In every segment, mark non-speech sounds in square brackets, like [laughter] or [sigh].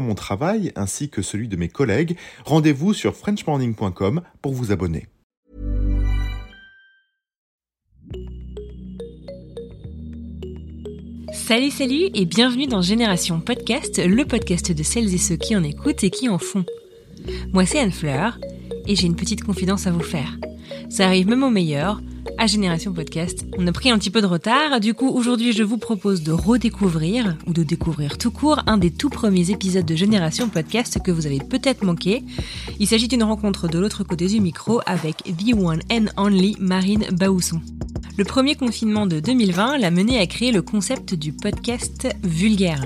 mon travail ainsi que celui de mes collègues, rendez-vous sur frenchmorning.com pour vous abonner. Salut, salut et bienvenue dans Génération Podcast, le podcast de celles et ceux qui en écoutent et qui en font. Moi, c'est Anne Fleur et j'ai une petite confidence à vous faire. Ça arrive même au meilleur à Génération Podcast. On a pris un petit peu de retard, du coup aujourd'hui je vous propose de redécouvrir, ou de découvrir tout court, un des tout premiers épisodes de Génération Podcast que vous avez peut-être manqué. Il s'agit d'une rencontre de l'autre côté du micro avec The One and Only Marine Baousson. Le premier confinement de 2020 l'a mené à créer le concept du podcast vulgaire.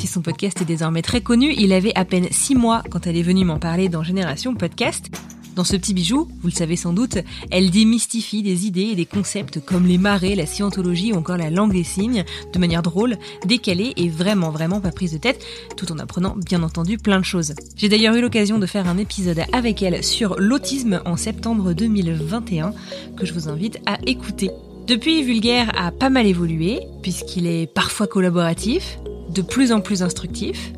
Si son podcast est désormais très connu, il avait à peine 6 mois quand elle est venue m'en parler dans Génération Podcast. Dans ce petit bijou, vous le savez sans doute, elle démystifie des idées et des concepts comme les marées, la scientologie ou encore la langue des signes de manière drôle, décalée et vraiment vraiment pas prise de tête, tout en apprenant bien entendu plein de choses. J'ai d'ailleurs eu l'occasion de faire un épisode avec elle sur l'autisme en septembre 2021 que je vous invite à écouter. Depuis, Vulgaire a pas mal évolué, puisqu'il est parfois collaboratif, de plus en plus instructif.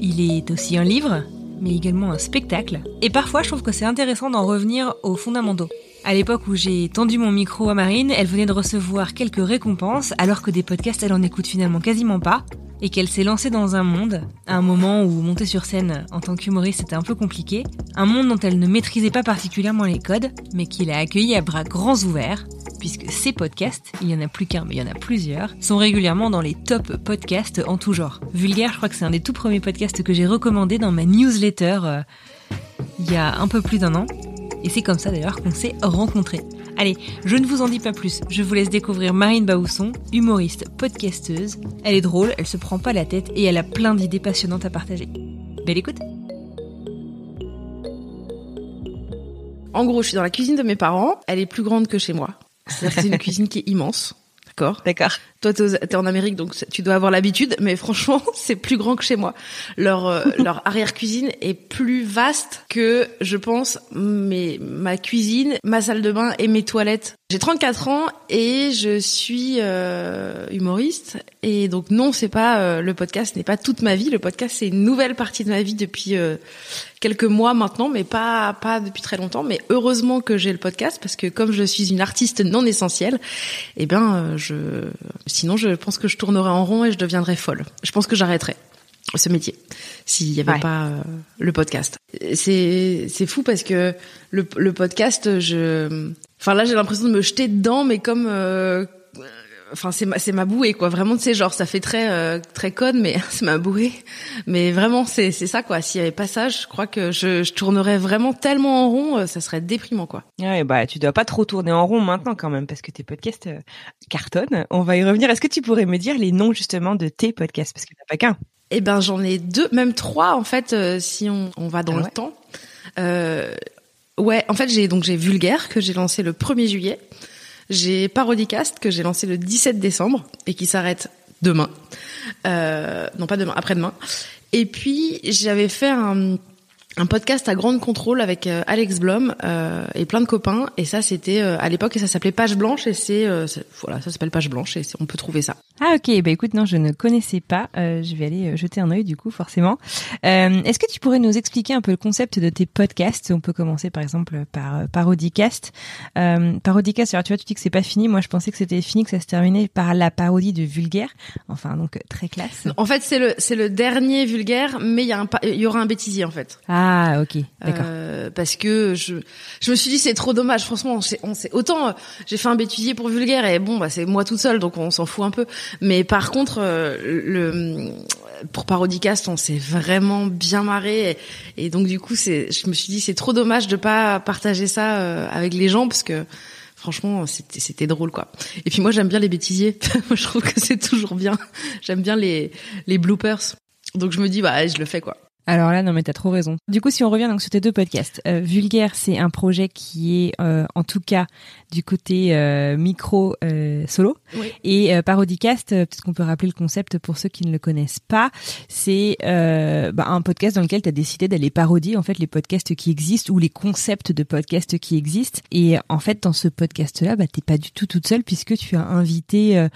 Il est aussi un livre, mais également un spectacle. Et parfois, je trouve que c'est intéressant d'en revenir aux fondamentaux. À l'époque où j'ai tendu mon micro à Marine, elle venait de recevoir quelques récompenses, alors que des podcasts, elle en écoute finalement quasiment pas, et qu'elle s'est lancée dans un monde, à un moment où monter sur scène en tant qu'humoriste c'était un peu compliqué, un monde dont elle ne maîtrisait pas particulièrement les codes, mais qu'il a accueilli à bras grands ouverts, puisque ces podcasts, il y en a plus qu'un mais il y en a plusieurs, sont régulièrement dans les top podcasts en tout genre. Vulgaire, je crois que c'est un des tout premiers podcasts que j'ai recommandé dans ma newsletter euh, il y a un peu plus d'un an, et c'est comme ça d'ailleurs qu'on s'est rencontrés. Allez, je ne vous en dis pas plus, je vous laisse découvrir Marine Baousson, humoriste, podcasteuse. Elle est drôle, elle se prend pas la tête et elle a plein d'idées passionnantes à partager. Belle écoute En gros, je suis dans la cuisine de mes parents, elle est plus grande que chez moi. C'est une cuisine qui est immense. D'accord? D'accord. Toi, t'es en Amérique, donc tu dois avoir l'habitude, mais franchement, [laughs] c'est plus grand que chez moi. Leur euh, [laughs] leur arrière cuisine est plus vaste que, je pense, mes ma cuisine, ma salle de bain et mes toilettes. J'ai 34 ans et je suis euh, humoriste et donc non, c'est pas euh, le podcast n'est pas toute ma vie. Le podcast c'est une nouvelle partie de ma vie depuis quelques mois maintenant, mais pas pas depuis très longtemps. Mais heureusement que j'ai le podcast parce que comme je suis une artiste non essentielle, eh ben je sinon je pense que je tournerais en rond et je deviendrais folle. Je pense que j'arrêterais ce métier s'il y avait pas le podcast. C'est c'est fou parce que le le podcast je Enfin là, j'ai l'impression de me jeter dedans, mais comme, euh, enfin c'est ma c'est ma bouée quoi. Vraiment, tu sais, genre ça fait très euh, très code, mais [laughs] c'est ma bouée. Mais vraiment, c'est c'est ça quoi. S'il y avait pas ça, je crois que je, je tournerais vraiment tellement en rond, euh, ça serait déprimant quoi. Ouais, bah tu dois pas trop tourner en rond maintenant quand même, parce que tes podcasts cartonnent. On va y revenir. Est-ce que tu pourrais me dire les noms justement de tes podcasts, parce n'y a pas qu'un. Eh ben j'en ai deux, même trois en fait, si on on va dans ah le temps. Euh, Ouais, en fait, j'ai donc j'ai Vulgaire que j'ai lancé le 1er juillet. J'ai Parodicast que j'ai lancé le 17 décembre et qui s'arrête demain. Euh, non, pas demain, après-demain. Et puis, j'avais fait un podcast à grande contrôle avec euh, Alex Blom euh, et plein de copains et ça c'était euh, à l'époque et ça s'appelait Page Blanche et c'est voilà ça s'appelle Page Blanche et on peut trouver ça. Ah ok bah écoute non je ne connaissais pas je vais aller jeter un œil du coup forcément. Est-ce que tu pourrais nous expliquer un peu le concept de tes podcasts? On peut commencer par exemple par Parodicast. Parodicast alors tu vois tu dis que c'est pas fini moi je pensais que c'était fini que ça se terminait par la parodie de Vulgaire enfin donc très classe. En fait c'est le c'est le dernier Vulgaire mais il y a un il y aura un bêtisier en fait. Ah ok, d'accord. Euh, parce que je, je me suis dit c'est trop dommage. Franchement, on sait, autant euh, j'ai fait un bêtisier pour vulgaire et bon bah c'est moi toute seule donc on s'en fout un peu. Mais par contre euh, le pour Parodicast on s'est vraiment bien marré. Et, donc du coup c'est je me suis dit c'est trop dommage de pas partager ça avec les gens parce que franchement c'était c'était drôle quoi. Et puis moi j'aime bien les bêtisiers. [laughs] Je trouve que c'est toujours bien. J'aime bien les les bloopers. Donc je me dis bah je le fais quoi. Alors là, non mais t'as trop raison. Du coup, si on revient donc sur tes deux podcasts, euh, Vulgaire, c'est un projet qui est euh, en tout cas du côté euh, micro solo, Oui. et Parodicast, peut-être qu'on peut rappeler le concept pour ceux qui ne le connaissent pas, c'est bah, un podcast dans lequel tu as décidé d'aller parodier en fait les podcasts qui existent ou les concepts de podcasts qui existent. Et en fait, dans ce podcast-là, bah t'es pas du tout toute seule puisque tu as invité.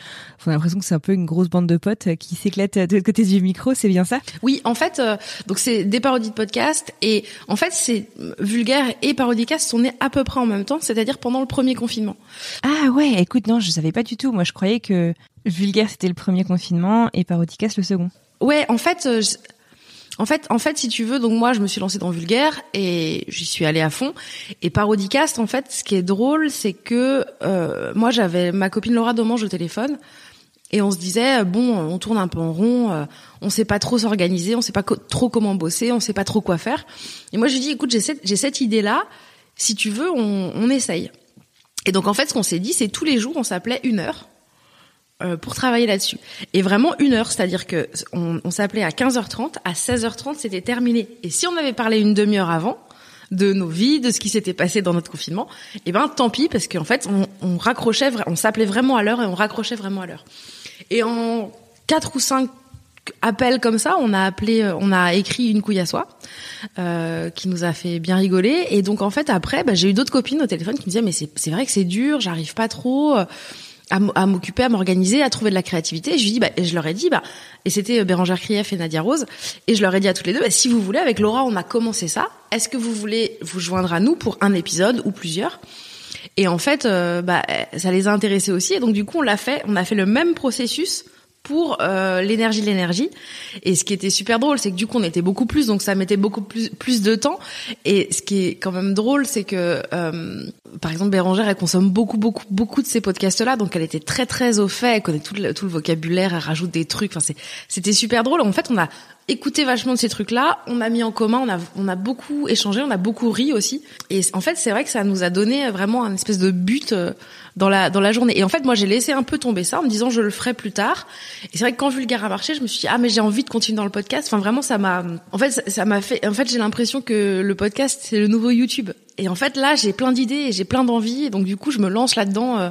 on a l'impression que c'est un peu une grosse bande de potes qui s'éclatent de l'autre côté du micro. C'est bien ça? Oui, en fait, donc c'est des parodies de podcasts et en fait c'est vulgaire et parodicast sont nés à peu près en même temps, c'est-à-dire pendant le premier confinement. Ah ouais, écoute non, je savais pas du tout. Moi je croyais que vulgaire c'était le premier confinement et parodicast le second. Ouais, en fait euh, en fait, en fait, si tu veux, donc moi, je me suis lancée dans Vulgaire et j'y suis allée à fond. Et Parodicast, en fait, ce qui est drôle, c'est que euh, moi, j'avais ma copine Laura Domange au téléphone et on se disait bon, on tourne un peu en rond, euh, on sait pas trop s'organiser, on sait pas trop comment bosser, on sait pas trop quoi faire. Et moi je lui dis écoute, j'ai cette, j'ai cette idée là, si tu veux, on, on essaye. Et donc en fait, ce qu'on s'est dit, c'est tous les jours, on s'appelait une heure euh, pour travailler là-dessus. Et vraiment une heure, c'est-à-dire que on, on s'appelait à 15h30, à 16h30, c'était terminé. Et si on avait parlé une demi-heure avant, de nos vies, de ce qui s'était passé dans notre confinement, eh ben tant pis parce qu'en fait on, on raccrochait, on s'appelait vraiment à l'heure et on raccrochait vraiment à l'heure. Et en quatre ou cinq appels comme ça, on a appelé, euh, on a écrit une couille à soi, euh, qui nous a fait bien rigoler. Et donc en fait après, bah, j'ai eu d'autres copines au téléphone qui me disaient mais c'est vrai que c'est dur, j'arrive pas trop. À m'occuper, à m'organiser, à trouver de la créativité. Et je lui dis, bah, et je leur ai dit, bah, et c'était euh, Bérangère Krief et Nadia Rose, et je leur ai dit à toutes les deux, bah, si vous voulez, avec Laura, on a commencé ça. Est-ce que vous voulez vous joindre à nous pour un épisode ou plusieurs? Et en fait, euh, bah, ça les a intéressés aussi. Et donc du coup, on l'a fait. On a fait le même processus pour euh, l'énergie de l'énergie. Et ce qui était super drôle, c'est que du coup on était beaucoup plus, donc ça mettait beaucoup plus plus de temps. Et ce qui est quand même drôle, c'est que euh, par exemple Bérangère, elle consomme beaucoup beaucoup beaucoup de ces podcasts-là, donc elle était très très au fait, elle connaît tout le, tout le vocabulaire, elle rajoute des trucs. Enfin c'était super drôle. En fait, on a écouté vachement de ces trucs-là, on a mis en commun, on a on a beaucoup échangé, on a beaucoup ri aussi. Et en fait, c'est vrai que ça nous a donné vraiment un espèce de but euh, dans la dans la journée. Et en fait, moi, j'ai laissé un peu tomber ça en me disant je le ferai plus tard. Et c'est vrai que quand Vulgaire a marché, je me suis dit ah mais j'ai envie de continuer dans le podcast. Enfin vraiment, ça m'a en fait ça m'a fait en fait j'ai l'impression que le podcast c'est le nouveau YouTube. Et en fait là, j'ai plein d'idées et j'ai plein d'envies et donc du coup, je me lance là-dedans euh,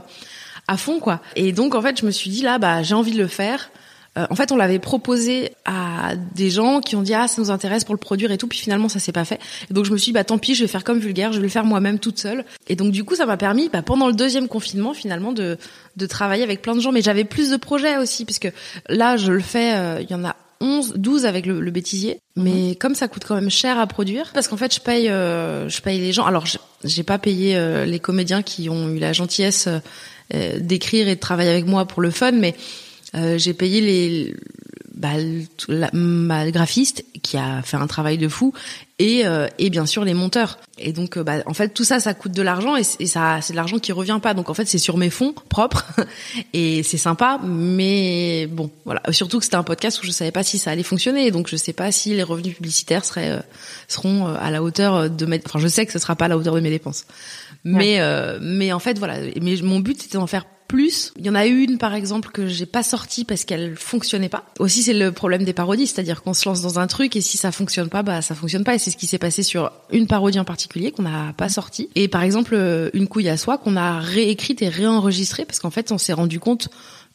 à fond quoi. Et donc en fait, je me suis dit là bah j'ai envie de le faire. Euh, en fait, on l'avait proposé à des gens qui ont dit ah ça nous intéresse pour le produire et tout, puis finalement ça s'est pas fait. Et donc je me suis dit bah tant pis, je vais faire comme vulgaire, je vais le faire moi-même toute seule. Et donc du coup ça m'a permis bah, pendant le deuxième confinement finalement de de travailler avec plein de gens, mais j'avais plus de projets aussi puisque là je le fais, euh, il y en a 11, 12 avec le, le bêtisier. Mais mmh. comme ça coûte quand même cher à produire, parce qu'en fait je paye, euh, je paye les gens. Alors j'ai pas payé euh, les comédiens qui ont eu la gentillesse euh, d'écrire et de travailler avec moi pour le fun, mais euh, j'ai payé les bah, la, ma graphiste qui a fait un travail de fou et euh, et bien sûr les monteurs. Et donc euh, bah, en fait tout ça ça coûte de l'argent et, et, ça c'est de l'argent qui revient pas. Donc en fait c'est sur mes fonds propres [laughs] et c'est sympa mais bon voilà. Surtout que c'était un podcast où je savais pas si ça allait fonctionner. Donc je sais pas si les revenus publicitaires seraient euh, seront à la hauteur de mes enfin je sais que ce sera pas à la hauteur de mes dépenses. Mais ouais. mais en fait voilà. Mais mon but c'était d'en faire plus. Il y en a une, par exemple, que j'ai pas sortie parce qu'elle fonctionnait pas. Aussi, c'est le problème des parodies, c'est-à-dire qu'on se lance dans un truc et si ça fonctionne pas, bah ça fonctionne pas. Et c'est ce qui s'est passé sur une parodie en particulier qu'on n'a pas sortie. Et par exemple, une couille à soi qu'on a réécrite et réenregistrée parce qu'en fait, on s'est rendu compte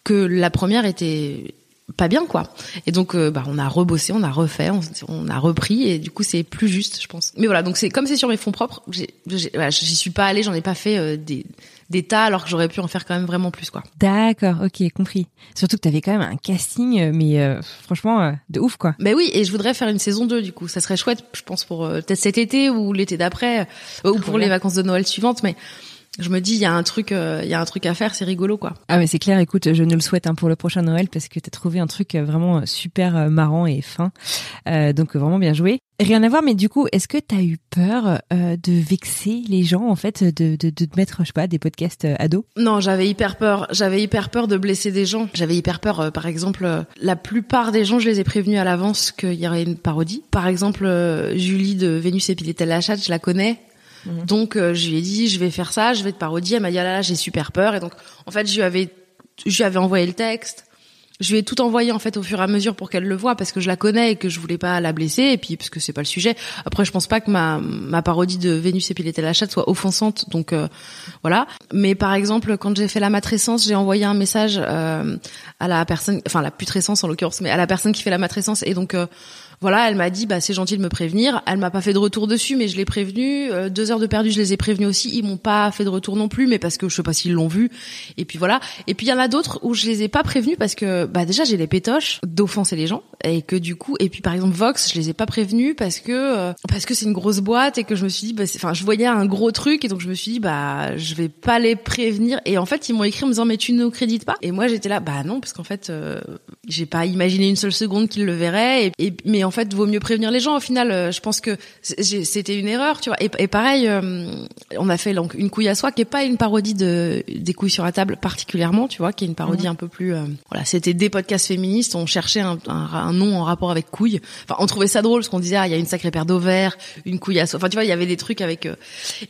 que la première était pas bien quoi. Et donc euh, bah on a rebossé, on a refait, on, a repris et du coup c'est plus juste je pense. Mais voilà donc c'est comme c'est sur mes fonds propres, j'y suis pas allée, j'en ai pas fait euh, des des tas alors que j'aurais pu en faire quand même vraiment plus quoi. D'accord, ok, compris. Surtout que t'avais quand même un casting euh, mais euh, franchement euh, de ouf quoi. Ben oui et je voudrais faire une saison 2 du coup, ça serait chouette je pense pour peut-être cet été ou l'été d'après ou pour les vacances de Noël suivantes mais je me dis il y a un truc il y a un truc à faire c'est rigolo quoi. Ah mais c'est clair écoute je ne le souhaite hein, pour le prochain Noël parce que t'as trouvé un truc vraiment super marrant et fin. Euh, donc vraiment bien joué. Rien à voir mais du coup est-ce que t'as eu peur euh, de vexer les gens en fait de, de, de te mettre je sais pas des podcasts euh, ados? Non j'avais hyper peur. J'avais hyper peur de blesser des gens. J'avais hyper peur euh, par exemple euh, la plupart des gens je les ai prévenus à l'avance qu'il y aurait une parodie. Par exemple Julie de Vénus et Piletel la chatte je la connais Mmh. Donc euh, je lui ai dit je vais faire ça, je vais te parodier. Elle m'a dit ah là là j'ai super peur et donc en fait je lui avais je lui avais envoyé le texte. je lui ai tout envoyé en fait au fur et à mesure pour qu'elle le voit parce que je la connais et que je voulais pas la blesser et puis parce que c'est pas le sujet. Après, je pense pas que ma ma parodie de Vénus et la chatte soit offensante, donc euh, voilà. Mais par exemple, quand j'ai fait la matrescence, j'ai envoyé un message euh, à la personne, enfin la putrescence en l'occurrence, mais à la personne qui fait la matrescence et donc euh, voilà, elle m'a dit bah c'est gentil de me prévenir. Elle m'a pas fait de retour dessus, mais je l'ai prévenu. Euh, deux heures de perdu, je les ai prévenus aussi. Ils m'ont pas fait de retour non plus, mais parce que je sais pas s'ils l'ont vu. Et puis voilà. Et puis il y en a d'autres où je les ai pas prévenus parce que bah déjà j'ai les pétoches d'offenser les gens et que du coup et puis par exemple Vox, je les ai pas prévenus parce que euh, parce que c'est une grosse boîte et que je me suis dit bah enfin je voyais un gros truc et donc je me suis dit bah je vais pas les prévenir et en fait ils m'ont écrit en me disant mais tu ne nous crédites pas et moi j'étais là bah non parce qu'en fait euh, j'ai pas imaginé une seule seconde qu'ils le verraient et, mais fait, vaut mieux prévenir les gens. Au final, euh, je pense que c'était une erreur, tu vois. Et, pareil, euh, on a fait donc une couille à soi, qui est pas une parodie de des couilles sur la table particulièrement, tu vois, qui est une parodie mhm. un peu plus. Euh, voilà, c'était des podcasts féministes. On cherchait un, un, nom en rapport avec couille. Enfin, on trouvait ça drôle parce qu'on disait ah il y a une sacrée paire d'ovaires, une couille à soi. Enfin, tu vois, il y avait des trucs avec.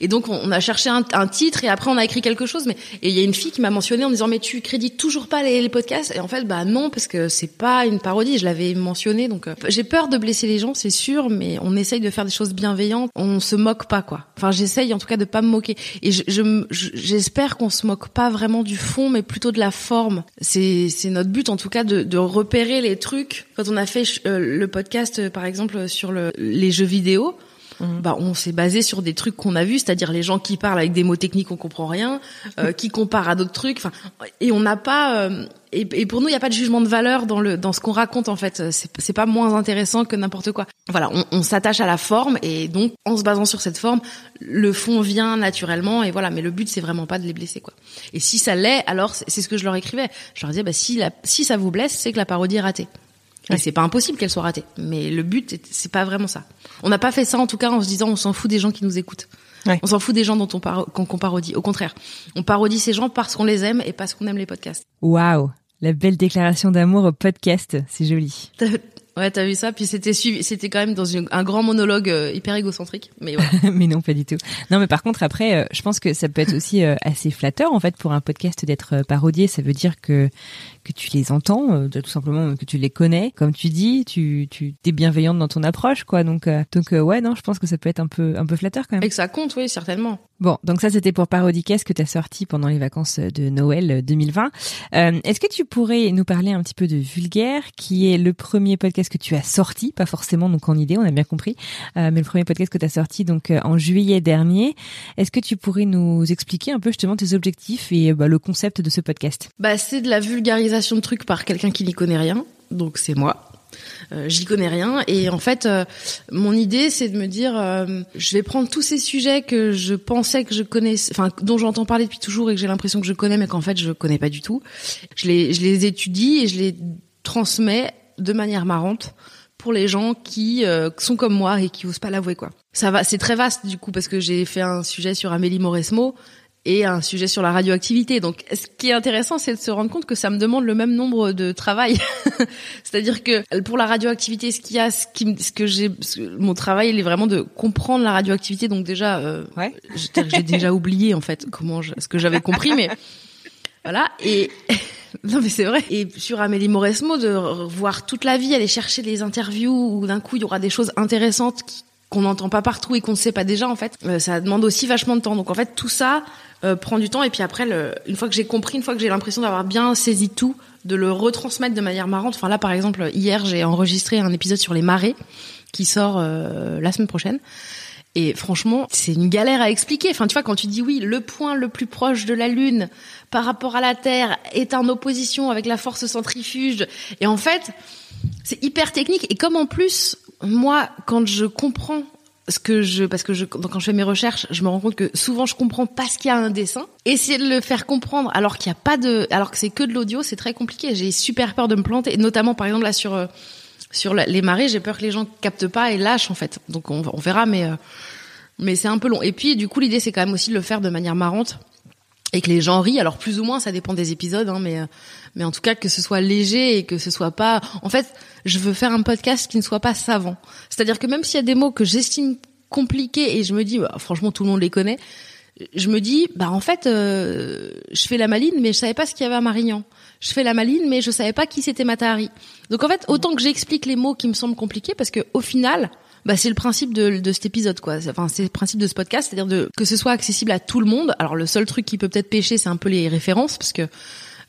et donc on, a cherché un, un, titre et après on a écrit quelque chose. Mais et il y a une fille qui m'a mentionné en disant mais tu crédites toujours pas les, les podcasts? Et en fait, bah non parce que c'est pas une parodie. Je l'avais mentionné donc j'ai peur de blesser les gens, c'est sûr, mais on essaye de faire des choses bienveillantes. On se moque pas, quoi. Enfin, j'essaye en tout cas de pas me moquer. Et j'espère qu'on se moque pas vraiment du fond, mais plutôt de la forme. C'est notre but en tout cas de, de repérer les trucs. Quand on a fait euh, le podcast, euh, par exemple, sur le, les jeux vidéo, bah, on s'est basé sur des trucs qu'on a vus, c'est-à-dire les gens qui parlent avec des mots techniques on comprend rien, euh, qui comparent à d'autres trucs. Enfin, et on n'a pas et, et, pour nous, il n'y a pas de jugement de valeur dans le dans ce qu'on raconte en fait. C'est pas moins intéressant que n'importe quoi. Voilà, on, on s'attache à la forme et donc en se basant sur cette forme, le fond vient naturellement et voilà. Mais le but c'est vraiment pas de les blesser quoi. Et si ça l'est, alors c'est ce que je leur écrivais. Je leur disais bah si la, si ça vous blesse, c'est que la parodie est ratée. Et c'est pas impossible qu'elle soit ratée. Mais le but c'est pas vraiment ça. On n'a pas fait ça en tout cas en se disant on s'en fout des gens qui nous écoutent. On s'en fout des gens dont on qu'on parodie. Au contraire, on parodie ces gens parce qu'on les aime et parce qu'on aime les podcasts. Waouh la belle déclaration d'amour au podcast, c'est joli. [laughs] Ouais, t'as vu ça Puis c'était suivi, c'était quand même dans un grand monologue euh, hyper égocentrique, mais ouais. [laughs] mais non, pas du tout. Non, mais par contre après, euh, je pense que ça peut être aussi euh, assez flatteur en fait pour un podcast d'être parodié. Ça veut dire que que tu les entends, tout simplement que tu les connais. Comme tu dis, tu tu es bienveillante dans ton approche, quoi. Donc donc ouais, non, je pense que ça peut être un peu un peu flatteur quand même. Et que ça compte, oui, certainement. Bon, donc ça c'était pour Parodicast que tu as sorti pendant les vacances de Noël 2020. Euh, Est-ce que tu pourrais nous parler un petit peu de Vulgaire, qui est le premier podcast que tu as sorti, pas forcément donc en idée, on a bien compris, euh, mais le premier podcast que tu as sorti donc en juillet dernier. Est-ce que tu pourrais nous expliquer un peu justement tes objectifs et bah, le concept de ce podcast? Bah c'est de la vulgarisation de trucs par quelqu'un qui n'y connaît rien, donc c'est moi. Euh, j'y connais rien et en fait euh, mon idée c'est de me dire euh, je vais prendre tous ces sujets que je pensais que je connaissais enfin dont j'entends parler depuis toujours et que j'ai l'impression que je connais mais qu'en fait je connais pas du tout je les étudie et je les transmets de manière marrante pour les gens qui sont comme moi et qui osent pas l'avouer quoi ça va c'est très vaste du coup parce que j'ai fait un sujet sur Amélie Mauresmo et un sujet sur la radioactivité. Donc, ce qui est intéressant, c'est de se rendre compte que ça me demande le même nombre de travail. [laughs] C'est-à-dire que pour la radioactivité, ce qu'il y a, ce, qui, ce que j'ai, mon travail, il est vraiment de comprendre la radioactivité. Donc déjà, euh, ouais. j'ai déjà [laughs] oublié en fait comment je, ce que j'avais compris, mais voilà. Et [laughs] non mais c'est vrai. Et sur Amélie Mauresmo, de voir toute la vie, aller chercher des interviews où d'un coup il y aura des choses intéressantes qu'on n'entend pas partout et qu'on ne sait pas déjà en fait. Euh, ça demande aussi vachement de temps. Donc en fait tout ça, euh, prend du temps. Et puis après, le, une fois que j'ai compris, une fois que j'ai l'impression d'avoir bien saisi tout, de le retransmettre de manière marrante. Enfin là, par exemple, hier, j'ai enregistré un épisode sur les marées qui sort euh, la semaine prochaine. Et franchement, c'est une galère à expliquer. Enfin, tu vois, quand tu dis oui, le point le plus proche de la Lune par rapport à la Terre est en opposition avec la force centrifuge. Et en fait, c'est hyper technique. Et comme en plus, moi, quand je comprends ce que je parce que je quand je fais mes recherches, je me rends compte que souvent je comprends parce qu'il y a un dessin. Essayer de le faire comprendre alors qu'il n'y a pas de alors que c'est que de l'audio, c'est très compliqué. J'ai super peur de me planter, notamment par exemple là sur sur les marées, j'ai peur que les gens captent pas et lâchent en fait. Donc on, on verra mais euh, mais c'est un peu long. Et puis du coup l'idée c'est quand même aussi de le faire de manière marrante et que les gens rient. Alors plus ou moins, ça dépend des épisodes, hein, mais euh, mais en tout cas que ce soit léger et que ce soit pas. En fait, je veux faire un podcast qui ne soit pas savant. C'est-à-dire que même s'il y a des mots que j'estime compliqués et je me dis, bah, franchement, tout le monde les connaît. Je me dis, bah en fait, euh, je fais la maline, mais je savais pas ce qu'il y avait à Marignan. Je fais la maline, mais je savais pas qui c'était Matahari. Donc en fait, autant que j'explique les mots qui me semblent compliqués, parce que au final, bah, c'est le principe de, de cet épisode, quoi. Enfin, c'est le principe de ce podcast, c'est-à-dire de que ce soit accessible à tout le monde. Alors le seul truc qui peut peut-être pêcher, c'est un peu les références, parce que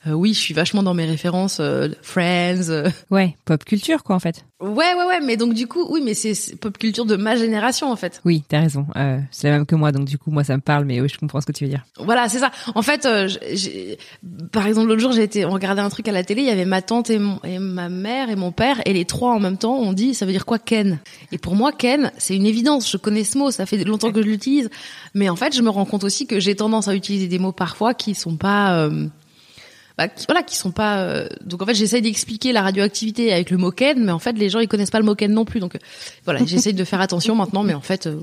euh, oui, je suis vachement dans mes références, euh, Friends. euh. Ouais, pop culture quoi en fait. Ouais, ouais, ouais. Mais donc du coup, oui, mais c'est pop culture de ma génération en fait. Oui, t'as raison. Euh, c'est la même que moi, donc du coup moi ça me parle, mais oui, je comprends ce que tu veux dire. Voilà, c'est ça. En fait, euh, par exemple, l'autre jour, j'ai été, on regardait un truc à la télé, il y avait ma tante et, mon, et ma mère et mon père, et les trois en même temps, on dit, ça veut dire quoi Ken? Et pour moi, Ken, c'est une évidence. Je connais ce mot, ça fait longtemps que je l'utilise, mais en fait, je me rends compte aussi que j'ai tendance à utiliser des mots parfois qui sont pas, euh, voilà, qui sont pas. euh, Donc en fait, j'essaye d'expliquer la radioactivité avec le mot Ken, mais en fait, les gens ils connaissent pas le mot Ken non plus. Donc euh, voilà, j'essaye de faire attention maintenant, mais en fait, euh,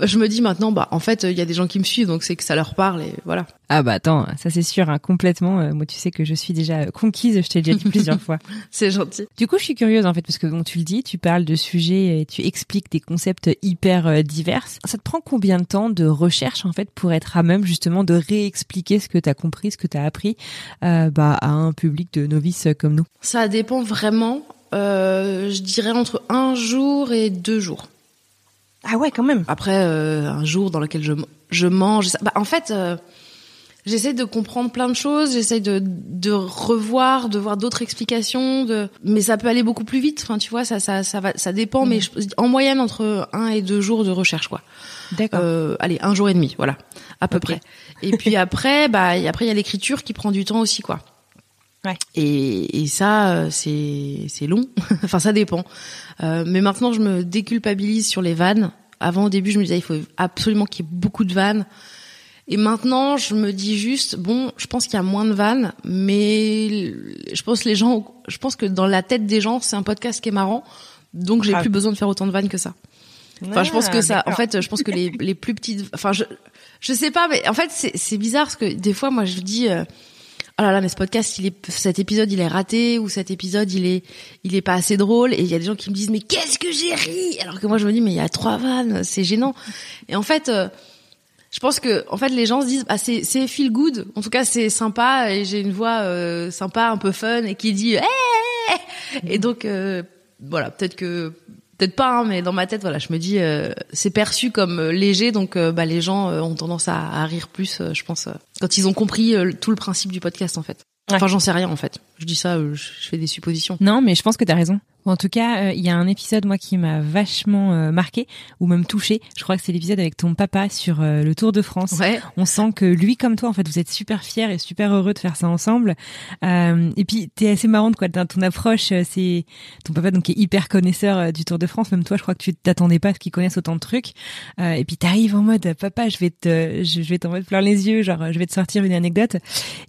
je me dis maintenant, bah en fait, il y a des gens qui me suivent, donc c'est que ça leur parle et voilà. Ah bah attends, ça c'est sûr, hein, complètement. Euh, moi tu sais que je suis déjà conquise, je t'ai déjà dit plusieurs [laughs] fois. C'est gentil. Du coup, je suis curieuse en fait parce que bon, tu le dis, tu parles de sujets et tu expliques des concepts hyper euh, divers. Ça te prend combien de temps de recherche en fait pour être à même justement de réexpliquer ce que tu as compris, ce que tu as appris euh, bah, à un public de novices comme nous? Ça dépend vraiment. Euh, je dirais entre un jour et deux jours. Ah ouais, quand même. Après, euh, un jour dans lequel je, je mange. Bah, en fait, euh, j'essaie de comprendre plein de choses. J'essaie de, de revoir, de voir d'autres explications. De... Mais ça peut aller beaucoup plus vite. Enfin, tu vois, ça, ça, ça, va, ça dépend. Mais je- en moyenne, entre un et deux jours de recherche, quoi. D'accord. Euh, allez, un jour et demi, voilà, à peu près. Et puis après, bah, après il y a l'écriture qui prend du temps aussi, quoi. Ouais. Et, et ça, euh, c'est c'est long. [laughs] enfin, ça dépend. Euh, mais maintenant, je me déculpabilise sur les vannes. Avant, au début, je me disais, il faut absolument qu'il y ait beaucoup de vannes. Et maintenant, je me dis juste, bon, je pense qu'il y a moins de vannes, mais je pense les gens, je pense que dans la tête des gens, c'est un podcast qui est marrant, donc j'ai Ah. plus besoin de faire autant de vannes que ça. Enfin, je pense que ça, en fait, je pense que les, [laughs] les plus petites, enfin, je, je sais pas, mais en fait, c'est, c'est bizarre parce que des fois, moi, je dis, euh, oh là là, mais ce podcast, il est, cet épisode, il est raté, ou cet épisode, il est, il est pas assez drôle, et il y a des gens qui me disent, mais qu'est-ce que j'ai ri! Alors que moi, je me dis, mais il y a trois vannes, c'est gênant. Et en fait, euh, je pense que en fait les gens se disent ah c'est c'est feel good en tout cas c'est sympa et j'ai une voix euh, sympa un peu fun et qui dit Eh et donc euh, voilà peut-être que peut-être pas hein, mais dans ma tête voilà je me dis euh, c'est perçu comme euh, léger donc euh, bah les gens ont tendance à, à rire plus je pense quand ils ont compris tout le principe du podcast en fait. Enfin j'en sais rien en fait. Je dis ça je je fais des suppositions. Non, mais je pense que t'as raison. En tout cas, euh, il y a un épisode moi qui m'a vachement euh, marqué ou même touché. Je crois que c'est l'épisode avec ton papa sur euh, le Tour de France. ouais On sent que lui comme toi, en fait, vous êtes super fiers et super heureux de faire ça ensemble. Euh, et puis t'es assez marrante quoi. Dans ton approche, c'est ton papa donc qui est hyper connaisseur du Tour de France. Même toi, je crois que tu t'attendais pas à ce qu'il connaisse autant de trucs. Euh, et puis t'arrives en mode papa, je vais te, je vais t'en mettre plein les yeux, genre je vais te sortir une anecdote.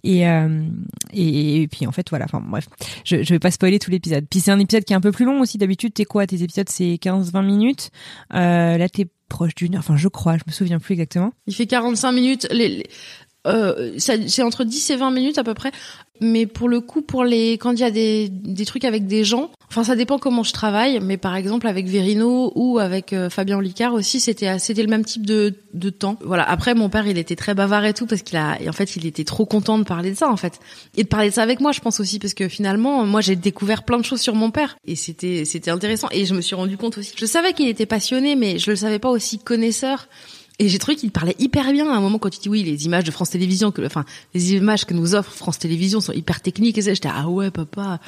Et euh, et, et puis en fait voilà. Enfin bref, je, je vais pas spoiler tout l'épisode. Puis c'est un épisode qui est un peu plus long aussi. D'habitude, t'es quoi? Tes épisodes c'est 15-20 minutes. Euh, là, t'es proche d'une heure. Enfin, je crois. Je me souviens plus exactement. Il fait 45 minutes. Les, les- euh, c'est entre 10 et 20 minutes à peu près. Mais pour le coup, pour les quand il y a des, des trucs avec des gens, enfin ça dépend comment je travaille. Mais par exemple avec Verino ou avec euh, Fabien Olicard aussi, c'était c'était le même type de, de temps. Voilà. Après mon père, il était très bavard et tout parce qu'il a en fait il était trop content de parler de ça en fait et de parler de ça avec moi. Je pense aussi parce que finalement moi j'ai découvert plein de choses sur mon père et c'était c'était intéressant et je me suis rendu compte aussi. Je savais qu'il était passionné, mais je le savais pas aussi connaisseur. Et j'ai trouvé qu'il parlait hyper bien à un moment quand tu dis oui les images de France Télévisions que enfin les images que nous offre France Télévisions sont hyper techniques et ça. J'étais ah ouais papa.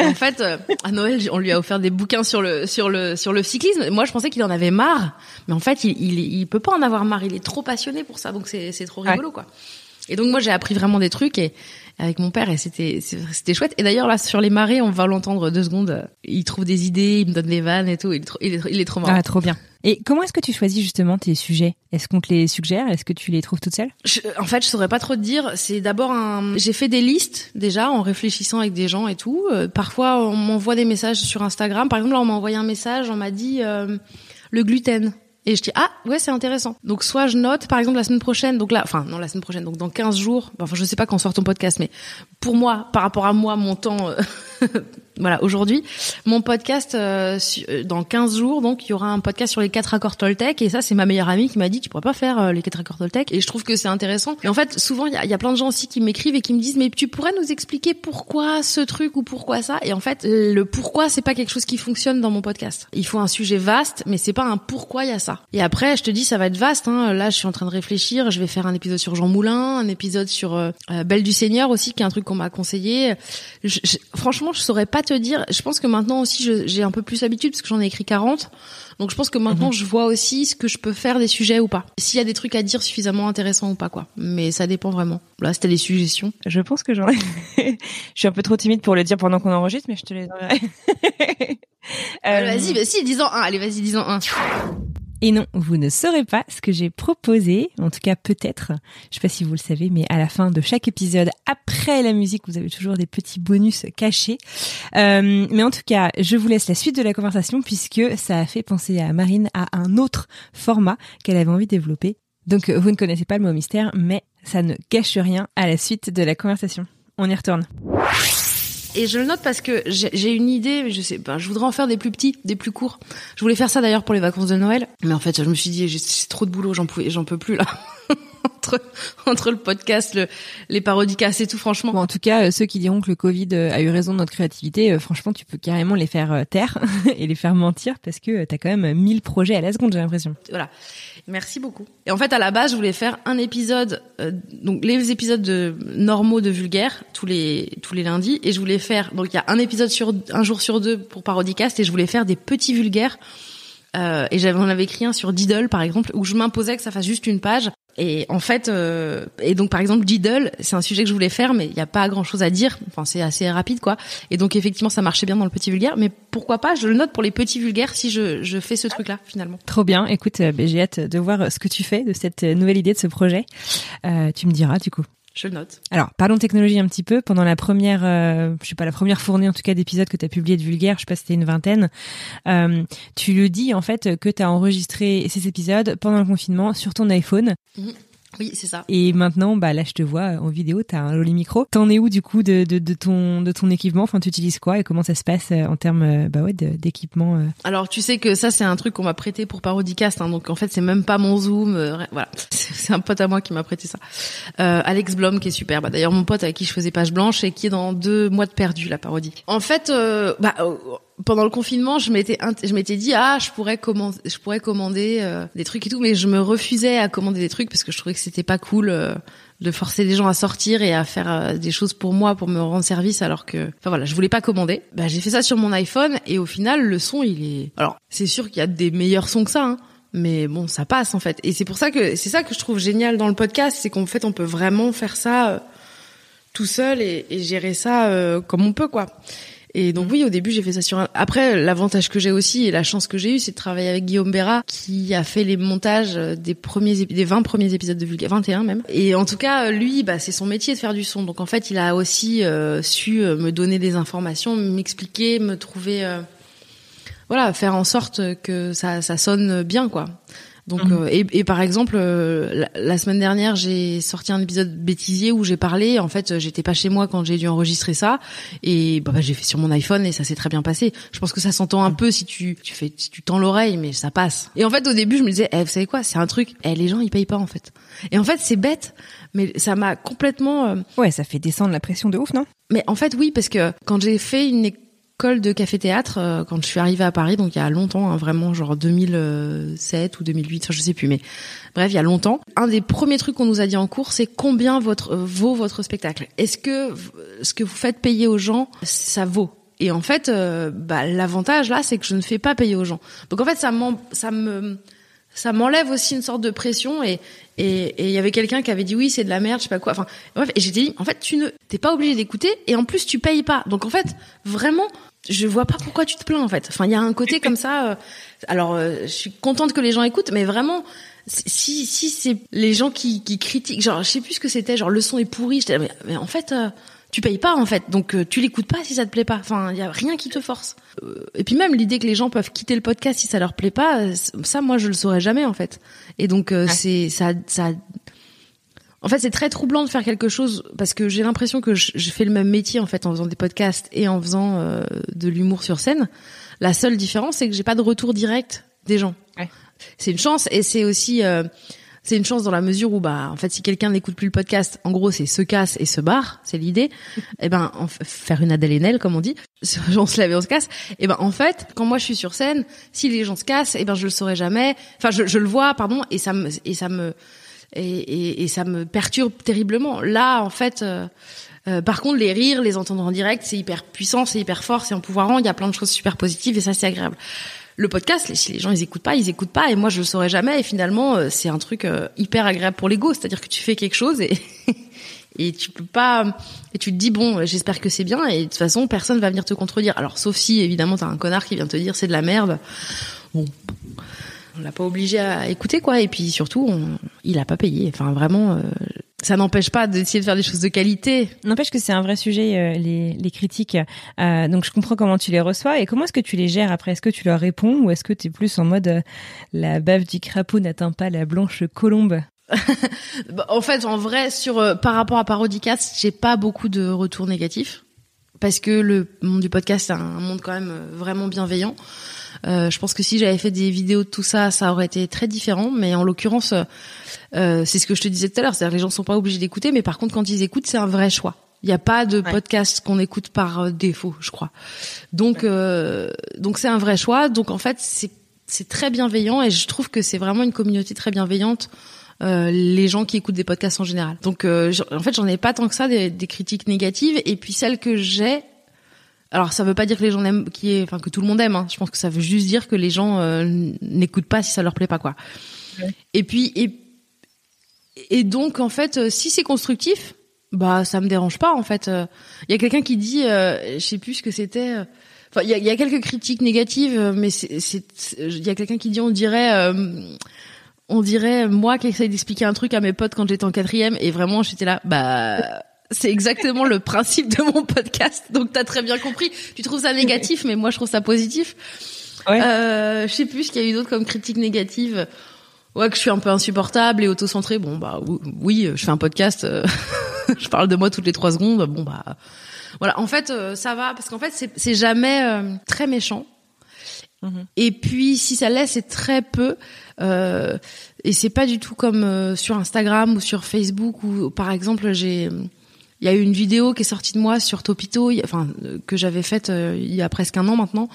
Et en fait euh, à Noël on lui a offert des bouquins sur le sur le sur le cyclisme. Moi je pensais qu'il en avait marre. Mais en fait il, il il peut pas en avoir marre. Il est trop passionné pour ça. Donc c'est c'est trop rigolo quoi. Et donc moi j'ai appris vraiment des trucs et avec mon père et c'était c'était chouette et d'ailleurs là sur les marées on va l'entendre deux secondes il trouve des idées il me donne des vannes et tout il est trop, il est, il est trop marrant Ah, trop bien. Et comment est-ce que tu choisis justement tes sujets? Est-ce qu'on te les suggère? Est-ce que tu les trouves toute seule Je- en fait, je saurais pas trop te dire. C'est d'abord un. J'ai fait des listes déjà en réfléchissant avec des gens et tout. Euh, parfois, on m'envoie des messages sur Instagram. Par exemple, là, on m'a envoyé un message. On m'a dit euh, le gluten. Et je dis ah ouais c'est intéressant. Donc soit je note par exemple la semaine prochaine donc là enfin non la semaine prochaine donc dans 15 jours enfin je sais pas quand sort ton podcast mais pour moi par rapport à moi mon temps euh, [laughs] voilà, aujourd'hui, mon podcast euh, euh, dans 15 jours, donc il y aura un podcast sur les quatre accords Toltec et ça c'est ma meilleure amie qui m'a dit tu pourrais pas faire euh, les quatre accords Toltec et je trouve que c'est intéressant. Et en fait, souvent il y a, plein de gens aussi qui m'écrivent et qui me disent mais tu pourrais nous expliquer pourquoi ce truc ou pourquoi ça? Et en fait, le pourquoi c'est pas quelque chose qui fonctionne dans mon podcast. Il faut un sujet vaste, mais c'est pas un pourquoi il y a ça. Et après, je te dis ça va être vaste. Hein. Là, je suis en train de réfléchir. Je vais faire un épisode sur Jean Moulin, un épisode sur Belle du Seigneur aussi, qui est un truc qu'on m'a conseillé. Franchement, je saurais pas te dire. Je pense que maintenant aussi, j'ai un peu plus l'habitude parce que j'en ai écrit 40. Donc je pense que maintenant, mhm. je vois aussi ce que je peux faire des sujets ou pas. S'il y a des trucs à dire suffisamment intéressants ou pas, quoi. Mais ça dépend vraiment. Là, c'était des suggestions. Je pense que j'en ai. [laughs] je suis un peu trop timide pour le dire pendant qu'on enregistre, mais je te les enverrai. [laughs] euh... Vas-y, vas-y, dis-en un. Allez, vas-y, dis-en un. Et non, vous ne saurez pas ce que j'ai proposé, en tout cas peut-être, je sais pas si vous le savez, mais à la fin de chaque épisode, après la musique, vous avez toujours des petits bonus cachés. Euh, mais en tout cas, je vous laisse la suite de la conversation puisque ça a fait penser à Marine à un autre format qu'elle avait envie de développer. Donc vous ne connaissez pas le mot mystère, mais ça ne gâche rien à la suite de la conversation. On y retourne. Et je le note parce que j'ai une idée, mais je sais, ben, je voudrais en faire des plus petits, des plus courts. Je voulais faire ça d'ailleurs pour les vacances de Noël, mais en fait, je me suis dit, j'ai trop de boulot, j'en pouvais, j'en peux plus là. [laughs] entre entre le podcast, le, les parodicas et tout, franchement. Bon, en tout cas, euh, ceux qui diront que le Covid euh, a eu raison de notre créativité, euh, franchement, tu peux carrément les faire taire [laughs] et les faire mentir parce que t'as quand même mille projets à la seconde, j'ai l'impression. Voilà. Merci beaucoup. Et en fait, à la base, je voulais faire un épisode, euh, donc les épisodes de, normaux de vulgaire tous les tous les lundis, et je voulais faire donc il y a un épisode sur un jour sur deux pour Parodicast, et je voulais faire des petits vulgaires. Euh, et j'avais on avait écrit un sur Diddle par exemple où je m'imposais que ça fasse juste une page et en fait, euh, et donc par exemple Diddle, c'est un sujet que je voulais faire, mais il n'y a pas grand chose à dire. Enfin, c'est assez rapide, quoi. Et donc effectivement, ça marchait bien dans le petit vulgaire. Mais pourquoi pas Je le note pour les petits vulgaires si je, je fais ce truc-là finalement. Trop bien. Écoute, euh, j'ai hâte de voir ce que tu fais de cette nouvelle idée de ce projet. Euh, tu me diras du coup. Je le note. Alors, parlons technologie un petit peu. Pendant la première, euh, je sais pas, la première fournée en tout cas d'épisodes que tu as publié de Vulgaire, je sais pas si c'était une vingtaine, euh, tu le dis en fait que tu as enregistré ces épisodes pendant le confinement sur ton iPhone. Mhm. Oui, c'est ça. Et maintenant, bah là, je te vois en vidéo, t'as un joli micro. T'en es où du coup de, de, de, ton de ton équipement? Enfin, tu utilises quoi et comment ça se passe euh, en termes euh, bah ouais d'équipement euh? Alors, tu sais que ça, c'est un truc qu'on m'a prêté pour Parodicast, hein, donc en fait, c'est même pas mon Zoom. voilà, [laughs] c'est un pote à moi qui m'a prêté ça. Alex Blom, qui est super. Bah, D'ailleurs, mon pote avec qui je faisais page blanche et qui est dans deux mois de perdu la parodie. En fait, bah pendant le confinement, je m'étais je m'étais dit ah, je pourrais commander je pourrais commander euh, des trucs et tout mais je me refusais à commander des trucs parce que je trouvais que c'était pas cool euh, de forcer les gens à sortir et à faire euh, des choses pour moi pour me rendre service alors que enfin voilà, je voulais pas commander. Bah j'ai fait ça sur mon iPhone et au final le son il est Alors, c'est sûr qu'il y a des meilleurs sons que ça hein, mais bon, ça passe en fait. Et c'est pour ça que c'est ça que je trouve génial dans le podcast, c'est qu'en fait on peut vraiment faire ça tout seul et, et gérer ça comme on peut quoi. Et donc oui, au début, j'ai fait ça sur un... Après, l'avantage que j'ai aussi et la chance que j'ai eue, c'est de travailler avec Guillaume Béra, qui a fait les montages des premiers des 20 premiers épisodes de Vulgaire, 21 même. Et en tout cas, lui, bah, c'est son métier de faire du son. Donc en fait, il a aussi euh, su euh, me donner des informations, m'expliquer, me trouver... Euh, voilà, faire en sorte que ça, ça sonne bien, quoi. Donc mhm. euh, et, et, par exemple euh, la, semaine dernière j'ai sorti un épisode bêtisier où j'ai parlé en fait j'étais pas chez moi quand j'ai dû enregistrer ça et bah, bah, j'ai fait sur mon iPhone et ça s'est très bien passé. Je pense que ça s'entend un peu si tu tu fais si tu tends l'oreille mais ça passe. Et en fait au début je me disais eh, vous savez quoi? C'est un truc eh, les gens ils payent pas en fait. Et en fait c'est bête mais ça m'a complètement euh, ouais ça fait descendre la pression de ouf non? Mais en fait oui parce que quand j'ai fait une école de café-théâtre euh, quand je suis arrivée à Paris, donc il y a longtemps, hein, vraiment genre 2007 ou 2008, je sais plus, mais bref, il y a longtemps. Un des premiers trucs qu'on nous a dit en cours, c'est combien votre euh, vaut votre spectacle? Est-ce que ce que vous faites payer aux gens, ça vaut? Et en fait, euh, bah, l'avantage là, c'est que je ne fais pas payer aux gens. Donc en fait, ça, ça me ça m'enlève aussi une sorte de pression et et il y avait quelqu'un qui avait dit oui c'est de la merde je sais pas quoi enfin bref et j'ai dit en fait tu ne t'es pas obligé d'écouter et en plus tu payes pas donc en fait vraiment je vois pas pourquoi tu te plains en fait. Enfin, il y a un côté comme ça. Euh, alors, euh, je suis contente que les gens écoutent, mais vraiment, si si c'est les gens qui, qui critiquent, genre, je sais plus ce que c'était, genre le son est pourri. Mais, mais en fait, euh, tu payes pas en fait, donc tu l'écoutes pas si ça te plaît pas. Enfin, il y a rien qui te force. et puis même l'idée que les gens peuvent quitter le podcast si ça leur plaît pas, ça, moi, je le saurais jamais en fait. Et donc c'est ça ça En fait, c'est très troublant de faire quelque chose parce que j'ai l'impression que je, fais le même métier en fait en faisant des podcasts et en faisant euh, de l'humour sur scène. La seule différence, c'est que j'ai pas de retour direct des gens. Ouais. C'est une chance et c'est aussi euh, c'est une chance dans la mesure où bah en fait si quelqu'un n'écoute plus le podcast, en gros c'est se casse et se barre, c'est l'idée. et [laughs] eh ben faire une Adèle Haenel comme on dit, [laughs] on se lève et on se casse. Et eh ben en fait quand moi je suis sur scène, si les gens se cassent, et eh ben je le saurais jamais. Enfin je, je le vois pardon et ça me et ça me et, et, et ça me perturbe terriblement. Là en fait. Euh, euh, par contre, les rires, les entendre en direct, c'est hyper puissant, c'est hyper fort, c'est empouvoirant. Il y a plein de choses super positives et ça, c'est agréable le podcast, si les gens ils écoutent pas, ils écoutent pas, et moi je le saurais jamais. Et finalement, euh, c'est un truc euh, hyper agréable pour l'ego, c'est-à-dire que tu fais quelque chose et [laughs] et tu peux pas et tu te dis bon, j'espère que c'est bien. Et de toute façon, personne va venir te contredire. Alors sauf si évidemment t'as un connard qui vient te dire c'est de la merde. Bon, on l'a pas obligé à écouter quoi. Et puis surtout, on, il a pas payé. Enfin vraiment. Euh, ça n'empêche pas d'essayer de faire des choses de qualité. N'empêche que c'est un vrai sujet, euh, les, les, critiques. Euh, donc je comprends comment tu les reçois et comment est-ce que tu les gères après? Est-ce que tu leur réponds ou est-ce que tu es plus en mode la bave du crapaud n'atteint pas la blanche colombe? [laughs] Bah, En fait, en vrai, sur par rapport à Parodicast, j'ai pas beaucoup de retours négatifs parce que le monde du podcast c'est un monde quand même vraiment bienveillant. Euh, je pense que si j'avais fait des vidéos de tout ça, ça aurait été très différent. Mais en l'occurrence, euh, c'est ce que je te disais tout à l'heure. C'est-à-dire les gens sont pas obligés d'écouter, mais par contre, quand ils écoutent, c'est un vrai choix. Il n'y a pas de podcast qu'on écoute par euh, défaut, je crois. Donc, euh, donc c'est un vrai choix. Donc en fait, c'est c'est très bienveillant et je trouve que c'est vraiment une communauté très bienveillante. Euh, les gens qui écoutent des podcasts en général. Donc euh, en fait, j'en ai pas tant que ça des, des critiques négatives et puis celles que j'ai, alors ça veut pas dire que les gens aiment, qui est, enfin que tout le monde aime. Hein. Je pense que ça veut juste dire que les gens euh, n'écoutent pas si ça leur plaît pas quoi. Et puis et et donc en fait, euh, si c'est constructif, bah ça me dérange pas en fait. Il euh. y a quelqu'un qui dit, je sais plus ce que c'était. Enfin, il y a, y a, quelques critiques négatives, mais c'est, il y a quelqu'un qui dit, on dirait, on dirait moi qui essaye d'expliquer un truc à mes potes quand j'étais en quatrième, et vraiment j'étais là, bah c'est exactement le principe de mon podcast. Donc t'as très bien compris. Tu trouves ça négatif, mais moi je trouve ça positif. Ouais. Euh, je sais plus ce qu'il y a eu d'autre comme critique négative. Ouais, que je suis un peu insupportable et auto-centré. Bon bah oui, je fais un podcast. Euh, [laughs] je parle de moi toutes les trois secondes. Bon bah voilà. En fait, euh, ça va parce qu'en fait c'est jamais euh, très méchant. Mhm. Et puis si ça l'est, c'est très peu. et c'est pas du tout comme sur Instagram ou sur Facebook où par exemple j'ai il y a eu une vidéo qui est sortie de moi sur Topito, enfin que j'avais faite euh, il y a presque un an maintenant,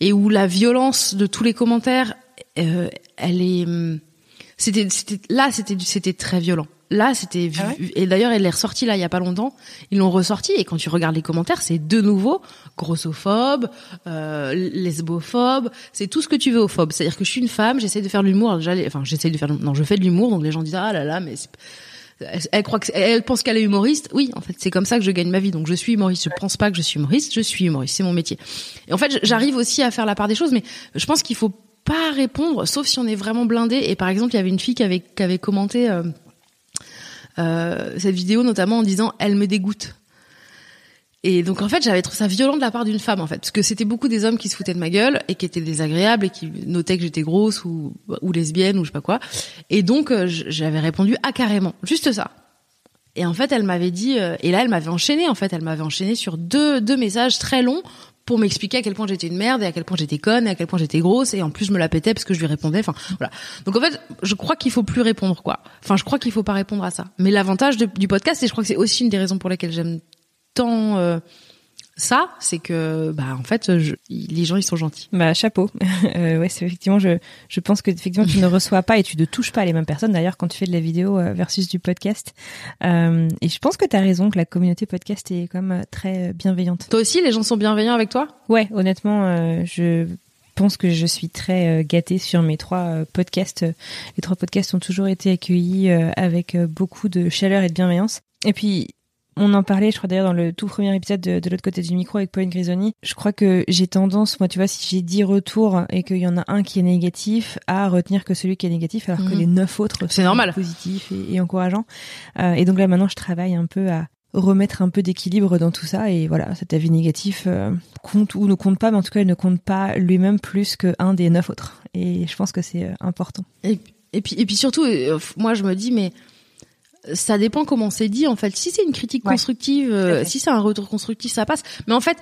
et où la violence de tous les commentaires, euh, elle est, hum, c'était, c'était là, c'était, c'était très violent. Là, c'était ah et d'ailleurs, elle est ressortie là il y a pas longtemps. Ils l'ont ressorti et quand tu regardes les commentaires, c'est de nouveau grossophobe, euh, lesbophobe, c'est tout ce que tu veux au phobe. C'est-à-dire que je suis une femme, j'essaie de faire de l'humour. Enfin, j'essaie de faire, non, je fais de l'humour, donc les gens disent ah là là, mais elle, pense qu'elle est humoriste. Oui, en fait, c'est comme ça que je gagne ma vie. Donc je suis humoriste. Je pense pas que je suis humoriste. Je suis humoriste. C'est mon métier. Et en fait, j'arrive aussi à faire la part des choses, mais je pense qu'il faut pas répondre, sauf si on est vraiment blindé. Et par exemple, il y avait une fille qui avait, qui avait commenté euh, euh, cette vidéo, notamment en disant "Elle me dégoûte". Et donc en fait, j'avais trouvé ça violent de la part d'une femme en fait, parce que c'était beaucoup des hommes qui se foutaient de ma gueule et qui étaient désagréables et qui notaient que j'étais grosse ou, ou lesbienne ou je sais pas quoi. Et donc euh, j'avais répondu ah carrément, juste ça. Et en fait, elle m'avait dit euh, et là elle m'avait enchaîné en fait, elle m'avait enchaîné sur deux deux messages très longs pour m'expliquer à quel point j'étais une merde et à quel point j'étais conne et à quel point j'étais grosse. Et en plus je me la pétais parce que je lui répondais. Enfin voilà. Donc en fait je crois qu'il faut plus répondre quoi. Enfin je crois qu'il faut pas répondre à ça. Mais l'avantage du podcast et je crois que c'est aussi une des raisons pour lesquelles j'aime tant euh, ça, c'est que bah en fait les gens ils sont gentils. Bah chapeau. [laughs] euh, ouais, c'est effectivement je je pense que effectivement tu ne [laughs] reçois pas et tu ne touches pas les mêmes personnes d'ailleurs quand tu fais de la vidéo euh, versus du podcast. Euh, et je pense que tu as raison que la communauté podcast est quand même très bienveillante. Toi aussi les gens sont bienveillants avec toi? Ouais, honnêtement je pense que je suis très gâtée sur mes trois podcasts. Les trois podcasts ont toujours été accueillis avec beaucoup de chaleur et de bienveillance. Et puis on en parlait, je crois d'ailleurs dans le tout premier épisode de, l'autre côté du micro avec Pauline Grisoni. Je crois que j'ai tendance, moi, tu vois, si j'ai 10 retours et qu'il y en a un qui est négatif, à retenir que celui qui est négatif, alors que mhm. les neuf autres sont normal. positifs et, et encourageants. Euh, et donc là, maintenant, je travaille un peu à remettre un peu d'équilibre dans tout ça. Et voilà, cet avis négatif euh, compte ou ne compte pas, mais en tout cas, il ne compte pas lui-même plus qu'un des neuf autres. Et je pense que c'est euh, important. Et, et, puis, et puis surtout, moi, je me dis, mais ça dépend comment c'est dit en fait. Si c'est une critique constructive, euh, si c'est un retour constructif, ça passe. Mais en fait,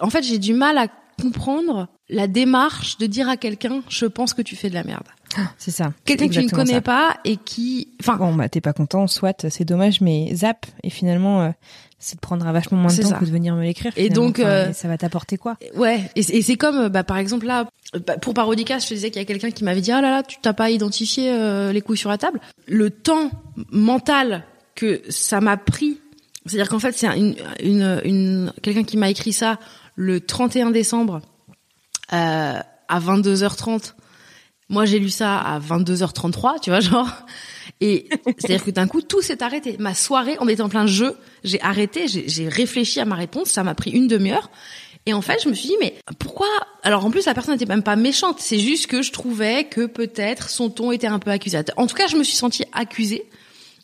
en fait, j'ai du mal à comprendre la démarche de dire à quelqu'un je pense que tu fais de la merde. Ah, c'est ça. Quelqu'un que tu ne connais pas et qui enfin bon bah t'es pas content soit c'est dommage mais zap et finalement euh, c'est de prendre vachement moins de temps que de venir me l'écrire. Et donc euh, ça va t'apporter quoi? Ouais, et, c'est comme bah par exemple là pour Parodica, je te disais qu'il y a quelqu'un qui m'avait dit "Ah là là, tu t'as pas identifié euh, les couilles sur la table." Le temps mental que ça m'a pris, c'est-à-dire qu'en fait, c'est une, une, une quelqu'un qui m'a écrit ça le 31 décembre euh, à 22h30. Moi, j'ai lu ça à 22h33, tu vois, genre. Et c'est-à-dire que d'un coup, tout s'est arrêté. Ma soirée, on était en plein jeu. J'ai arrêté, j'ai réfléchi à ma réponse. Ça m'a pris une demi-heure. Et en fait, je me suis dit, mais pourquoi Alors en plus, la personne n'était même pas méchante. C'est juste que je trouvais que peut-être son ton était un peu accusateur. En tout cas, je me suis sentie accusée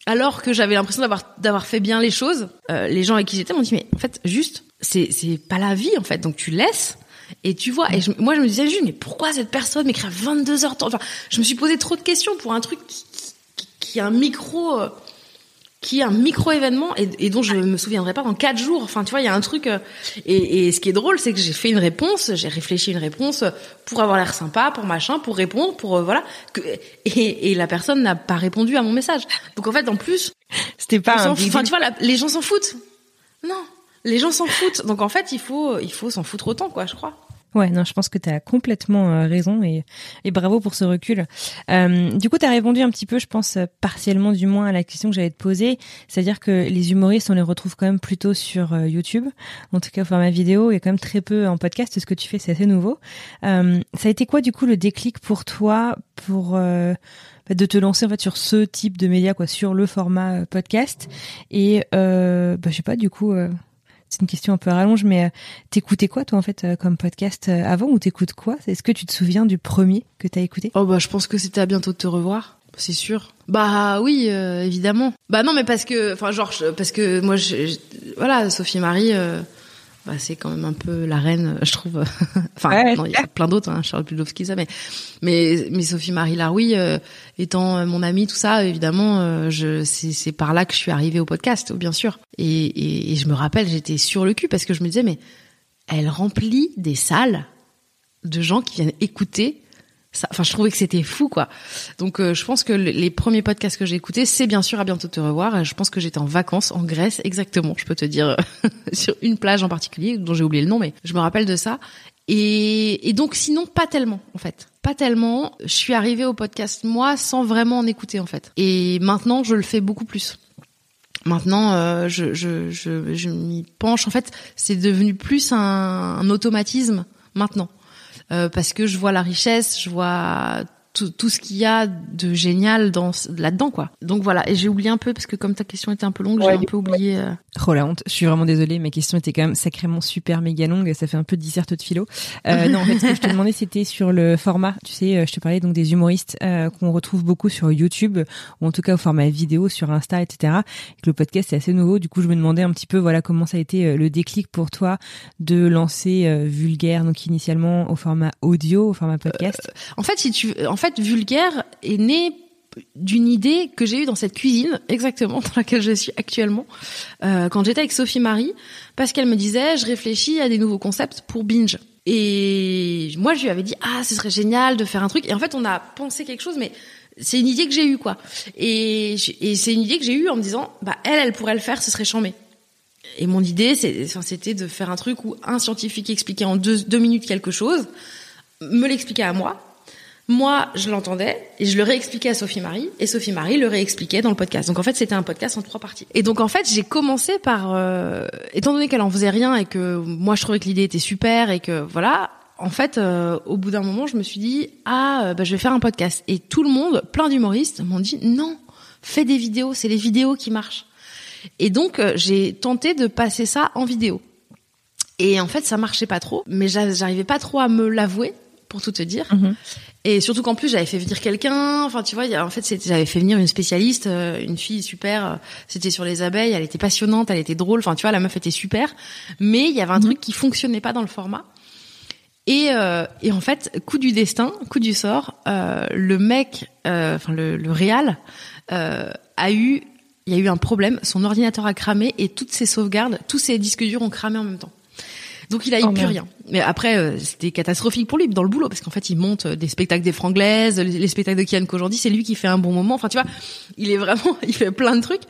alors que j'avais l'impression d'avoir d'avoir fait bien les choses. Euh, les gens avec qui j'étais m'ont dit, mais en fait, juste, c'est c'est pas la vie en fait. Donc tu laisses et tu vois. Et moi, je me disais juste, mais pourquoi cette personne m'écrit à 22 h Enfin, je me suis posé trop de questions pour un truc qui, qui, qui est un micro. Qui est un micro événement et, et, dont je me souviendrai pas dans quatre jours. Enfin, tu vois, il y a un truc. Euh, et, et, ce qui est drôle, c'est que j'ai fait une réponse, j'ai réfléchi une réponse pour avoir l'air sympa, pour machin, pour répondre, pour euh, voilà. Que, et, et, la personne n'a pas répondu à mon message. Donc en fait, en plus, c'était pas. Un enfin, tu vois, les gens s'en foutent. Non, les gens s'en foutent. Donc en fait, il faut, il faut s'en foutre autant, quoi, je crois. Ouais, non, je pense que tu as complètement euh, raison et, et bravo pour ce recul. Euh, du coup, tu as répondu un petit peu, je pense, partiellement du moins à la question que j'allais te poser, c'est-à-dire que les humoristes, on les retrouve quand même plutôt sur euh, YouTube, en tout cas au format vidéo, et quand même très peu en podcast, ce que tu fais, c'est assez nouveau. Euh, ça a été quoi, du coup, le déclic pour toi pour euh, de te lancer en fait sur ce type de média, quoi, sur le format podcast Et bah, je sais pas, du coup c'est une question un peu rallonge, mais euh, t'écoutais quoi toi en fait euh, comme podcast euh, avant ou t'écoutes quoi? Est-ce que tu te souviens du premier que t'as écouté? Oh bah je pense que c'était à bientôt de te revoir. C'est sûr. Bah oui, évidemment. Bah non, mais parce que, enfin genre, parce que moi, je, voilà, Sophie Marie, bah, c'est quand même un peu la reine, je trouve. [laughs] enfin, non, il y a plein d'autres, hein, Charles Pudlowski, ça, mais mais mais Sophie Marie Laroui, euh, étant euh, mon amie, tout ça, évidemment, euh, je c'est c'est par là que je suis arrivée au podcast, bien sûr. Et, et, et je me rappelle, j'étais sur le cul parce que je me disais, mais elle remplit des salles de gens qui viennent écouter enfin je trouvais que c'était fou quoi. Donc euh, je pense que les premiers podcasts que j'ai écoutés c'est bien sûr à bientôt te revoir. Je pense que j'étais en vacances en Grèce exactement je peux te dire [laughs] sur une plage en particulier dont j'ai oublié le nom mais je me rappelle de ça. Et, et donc sinon pas tellement en fait. Pas tellement. Je suis arrivée au podcast moi sans vraiment en écouter en fait. Et maintenant je le fais beaucoup plus. Maintenant, euh, je, je, je, je m'y penche. En fait, c'est devenu plus un automatisme maintenant. Euh, parce que je vois la richesse, je vois tout, tout ce qu'il y a de génial dans là-dedans quoi. Donc voilà, et j'ai oublié un peu parce que comme ta question était un peu longue, j'ai un peu oublié. Euh... Oh la honte, je suis vraiment désolée, ma question était quand même sacrément super méga longue, ça fait un peu disserte de philo. Euh, [laughs] non, en fait, ce que je te demandais c'était sur le format, tu sais, euh, je te parlais donc des humoristes euh, qu'on retrouve beaucoup sur YouTube ou en tout cas au format vidéo sur Insta, etc. Et que le podcast est assez nouveau, du coup je me demandais un petit peu voilà comment ça a été euh, le déclic pour toi de lancer Vulgaire donc initialement au format audio, au format podcast. en fait, si tu en fait, Vulgaire est né d'une idée que j'ai eue dans cette cuisine, exactement dans laquelle je suis actuellement, euh, quand j'étais avec Sophie Marie, parce qu'elle me disait, je réfléchis à des nouveaux concepts pour Binge. Et moi, je lui avais dit, ah, ce serait génial de faire un truc. Et en fait, on a pensé quelque chose, mais c'est une idée que j'ai eue, quoi. Et, c'est une idée que j'ai eue en me disant, bah, elle, elle pourrait le faire, ce serait chambé. Et mon idée, c'était de faire un truc où un scientifique expliquait en deux, deux minutes quelque chose, me l'expliquait à moi, moi, je l'entendais et je le réexpliquais à Sophie Marie et Sophie Marie le réexpliquait dans le podcast. Donc en fait, c'était un podcast en trois parties. Et donc en fait, j'ai commencé par, euh, étant donné qu'elle en faisait rien et que moi je trouvais que l'idée était super et que voilà, en fait, euh, au bout d'un moment, je me suis dit ah, euh, bah, je vais faire un podcast. Et tout le monde, plein d'humoristes, m'ont dit non, fais des vidéos, c'est les vidéos qui marchent. Et donc j'ai tenté de passer ça en vidéo. Et en fait, ça marchait pas trop, mais j'arrivais pas trop à me l'avouer pour tout te dire. Mm-hmm. Et surtout qu'en plus j'avais fait venir quelqu'un, enfin tu vois, en fait j'avais fait venir une spécialiste, euh, une fille super, euh, c'était sur les abeilles, elle était passionnante, elle était drôle, enfin tu vois la meuf était super, mais il y avait un mhm. truc qui fonctionnait pas dans le format. Et, euh, et en fait, coup du destin, coup du sort, le mec, enfin le, le réal, a eu il y a eu un problème, son ordinateur a cramé et toutes ses sauvegardes, tous ses disques durs ont cramé en même temps. Donc il a eu Oh, plus rien. Mais après euh, c'était catastrophique pour lui dans le boulot parce qu'en fait il monte euh, des spectacles des franglaises, les, les spectacles de Kian qu'aujourd'hui c'est lui qui fait un bon moment. Enfin tu vois, il est vraiment, [laughs] il fait plein de trucs.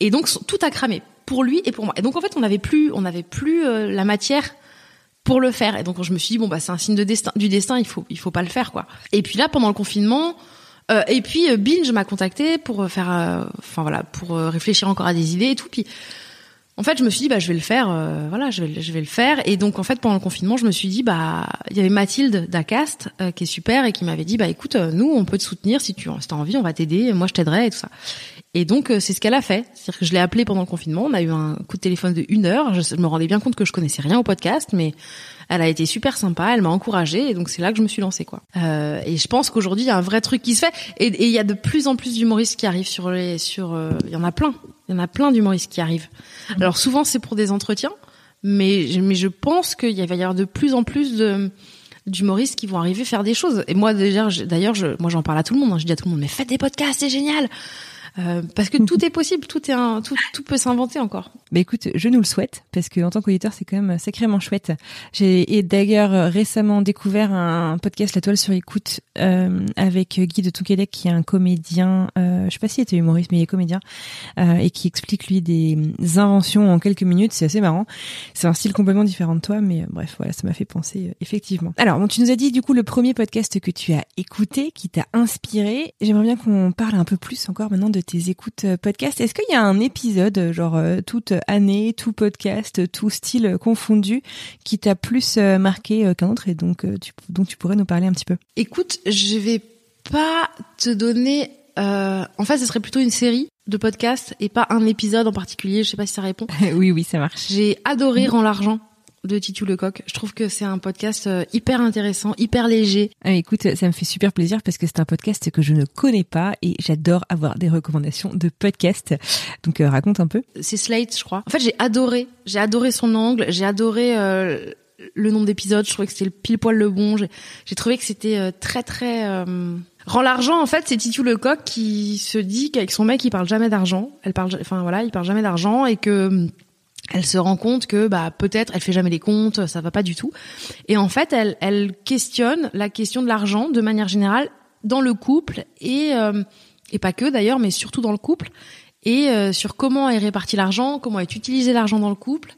Et donc tout a cramé pour lui et pour moi. Et donc en fait on n'avait plus, on n'avait plus euh, la matière pour le faire. Et donc je me suis dit bon bah c'est un signe de destin, du destin, il faut il faut pas le faire quoi. Et puis là pendant le confinement. euh, et puis Binge m'a contacté pour faire, euh, enfin voilà, pour réfléchir encore à des idées et tout. Puis en fait, je me suis dit bah je vais le faire, euh, voilà, je vais je vais le faire. Et donc en fait pendant le confinement, je me suis dit bah il y avait Mathilde d'Acast euh, qui est super et qui m'avait dit bah écoute euh, nous on peut te soutenir si tu si as envie, on va t'aider, moi je t'aiderai et tout ça. Et donc euh, c'est ce qu'elle a fait, c'est-à-dire que je l'ai appelée pendant le confinement, on a eu un coup de téléphone de une heure. Je, je me rendais bien compte que je connaissais rien au podcast, mais elle a été super sympa, elle m'a encouragée et donc c'est là que je me suis lancée quoi. Euh, et je pense qu'aujourd'hui il y a un vrai truc qui se fait et il y a de plus en plus d'humoristes qui arrivent sur les sur il y en a plein, il y en a plein d'humoristes qui arrivent. Alors souvent c'est pour des entretiens, mais je, mais je pense qu'il va y avoir de plus en plus de d'humoristes qui vont arriver faire des choses. Et moi déjà d'ailleurs je moi j'en parle à tout le monde, hein. je dis à tout le monde mais faites des podcasts, c'est génial. Euh, parce que tout est possible, tout est un, tout, tout peut s'inventer encore. Bah écoute, je nous le souhaite parce que en tant qu'auditeur, c'est quand même sacrément chouette. J'ai d'ailleurs récemment découvert un podcast La Toile sur écoute euh, avec Guy de Touquedec qui est un comédien. Euh, je sais pas s'il était humoriste, mais il est comédien euh, et qui explique lui des inventions en quelques minutes. C'est assez marrant. C'est un style complètement différent de toi, mais euh, bref, voilà, ça m'a fait penser effectivement. Alors, bon, tu nous as dit du coup le premier podcast que tu as écouté, qui t'a inspiré. J'aimerais bien qu'on parle un peu plus encore maintenant de tes écoutes euh, podcast. Est-ce qu'il y a un épisode, euh, genre euh, toute année, tout podcast, tout style confondu, qui t'a plus marqué qu'un autre et donc tu, dont tu pourrais nous parler un petit peu? Écoute, je vais pas te donner. Euh, en fait, ce serait plutôt une série de podcasts et pas un épisode en particulier. Je sais pas si ça répond. [laughs] Oui, oui, ça marche. J'ai adoré Rends l'argent de Titu Lecoq. Je trouve que c'est un podcast euh, hyper intéressant, hyper léger. Ah, écoute, ça me fait super plaisir parce que c'est un podcast que je ne connais pas et j'adore avoir des recommandations de podcasts. Donc euh, raconte un peu. C'est Slate, je crois. En fait, j'ai adoré. J'ai adoré son angle. J'ai adoré euh, le nombre d'épisodes. Je trouvais que c'était le pile poil le bon. J'ai trouvé que c'était euh, très très. Rend l'argent, en fait, c'est Titu Lecoq qui se dit qu'avec son mec, il parle jamais d'argent. Elle parle, enfin voilà, il parle jamais d'argent et que elle se rend compte que bah peut-être elle fait jamais les comptes, ça va pas du tout. Et en fait, elle elle questionne la question de l'argent de manière générale dans le couple et euh, et pas que d'ailleurs, mais surtout dans le couple et euh, sur comment est réparti l'argent, comment est utilisé l'argent dans le couple.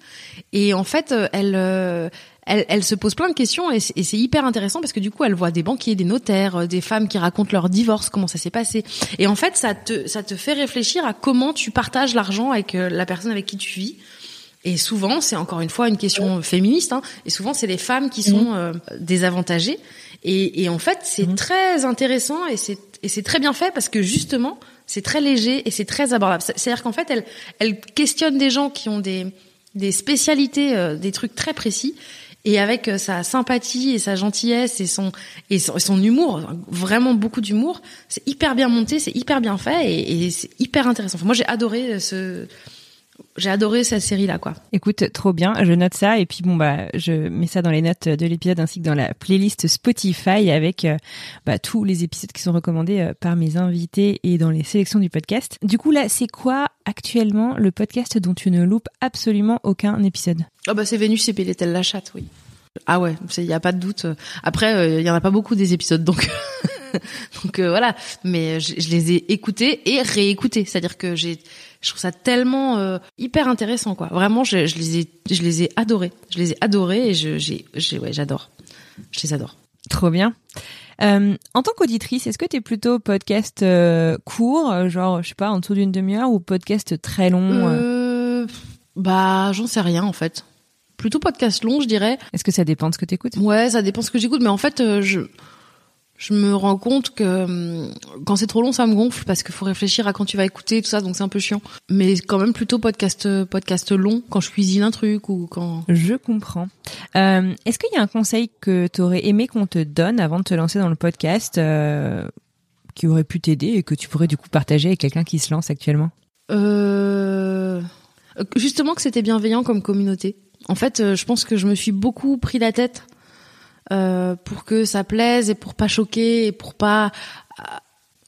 Et en fait, euh, elle, euh, elle, elle se pose plein de questions et c'est hyper intéressant parce que du coup, elle voit des banquiers, des notaires, euh, des femmes qui racontent leur divorce, comment ça s'est passé. Et en fait, ça te, ça te fait réfléchir à comment tu partages l'argent avec euh, la personne avec qui tu vis. Et souvent, c'est encore une fois une question féministe. Hein, et souvent, c'est les femmes qui sont euh, désavantagées. Et, et en fait, c'est très intéressant et c'est et c'est très bien fait parce que justement, c'est très léger et c'est très abordable. C'est- C'est-à-dire qu'en fait, elle elle questionne des gens qui ont des des spécialités, euh, des trucs très précis. Et avec euh, sa sympathie et sa gentillesse et son et son, et son humour, vraiment beaucoup d'humour, c'est hyper bien monté, c'est hyper bien fait et, et c'est hyper intéressant. Enfin, moi, j'ai adoré euh, ce, j'ai adoré cette série là, quoi. Écoute, trop bien, je note ça et puis bon bah je mets ça dans les notes de l'épisode ainsi que dans la playlist Spotify avec euh, bah, tous les épisodes qui sont recommandés euh, par mes invités et dans les sélections du podcast. Du coup là, c'est quoi actuellement le podcast dont tu ne loupes absolument aucun épisode? Ah bah c'est Vénus et Pélétel la chatte, oui. Ah ouais, il y a pas de doute. Après, il y en a pas beaucoup des épisodes, donc [laughs] donc euh, voilà. Mais je, je les ai écoutés et réécoutés, c'est-à-dire que j'ai, je trouve ça tellement euh, hyper intéressant, quoi. Vraiment, je, je les ai, je les ai adorés. Je les ai adorés et je, j'ai, j'ai, ouais, j'adore. Je les adore. Trop bien. Euh, en tant qu'auditrice, est-ce que tu es plutôt podcast euh, court, genre je sais pas en dessous d'une demi-heure, ou podcast très long bah, j'en sais rien en fait. Plutôt podcast long, je dirais. Est-ce que ça dépend de ce que t'écoutes? Ouais, ça dépend ce que j'écoute, mais en fait, je je me rends compte que hum, quand c'est trop long, ça me gonfle parce qu'il faut réfléchir à quand tu vas écouter tout ça, donc c'est un peu chiant. Mais quand même plutôt podcast podcast long quand je cuisine un truc ou quand. Je comprends. Euh, Est-ce qu'il y a un conseil que tu aurais aimé qu'on te donne avant de te lancer dans le podcast euh, qui aurait pu t'aider et que tu pourrais du coup partager avec quelqu'un qui se lance actuellement? Euh... Justement que c'était bienveillant comme communauté. En fait, euh, je pense que je me suis beaucoup pris la tête euh, pour que ça plaise et pour pas choquer et pour pas.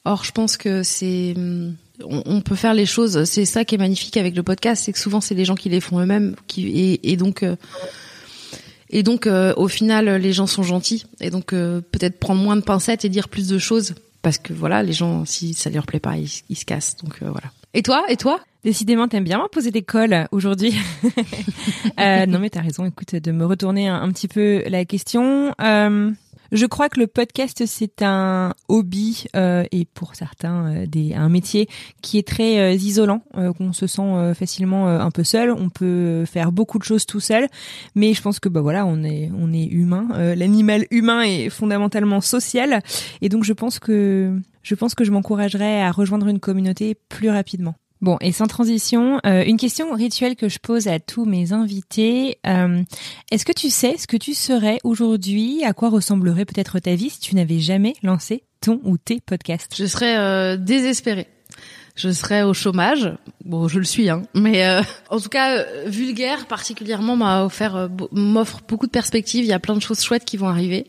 Or, je pense que c'est. hum, on, peut faire les choses. C'est ça qui est magnifique avec le podcast, c'est que souvent c'est des gens qui les font eux-mêmes, et, donc et donc au final les gens sont gentils et donc peut-être prendre moins de pincettes et dire plus de choses parce que voilà les gens si ça leur plaît pas ils, ils se cassent donc voilà. Et toi Et toi? Décidément, t'aimes bien poser des cols aujourd'hui. [laughs] euh, non, mais t'as raison. Écoute, de me retourner un, petit peu la question. Euh, je crois que le podcast c'est un hobby euh, et pour certains euh, des, un métier qui est très euh, isolant, qu'on se sent facilement un peu seul. On peut faire beaucoup de choses tout seul, mais je pense que bah voilà, on est on est humain. L'animal humain est fondamentalement social et donc je pense que je pense que je m'encouragerais à rejoindre une communauté plus rapidement. Bon, et sans transition, euh, une question rituelle que je pose à tous mes invités. Euh, est-ce que tu sais ce que tu serais aujourd'hui? À quoi ressemblerait peut-être ta vie si tu n'avais jamais lancé ton ou tes podcasts? Je serais euh, désespérée. Je serais au chômage. Bon, je le suis, hein. Mais en tout cas, vulgaire particulièrement m'a offert, m'offre beaucoup de perspectives. Il y a plein de choses chouettes qui vont arriver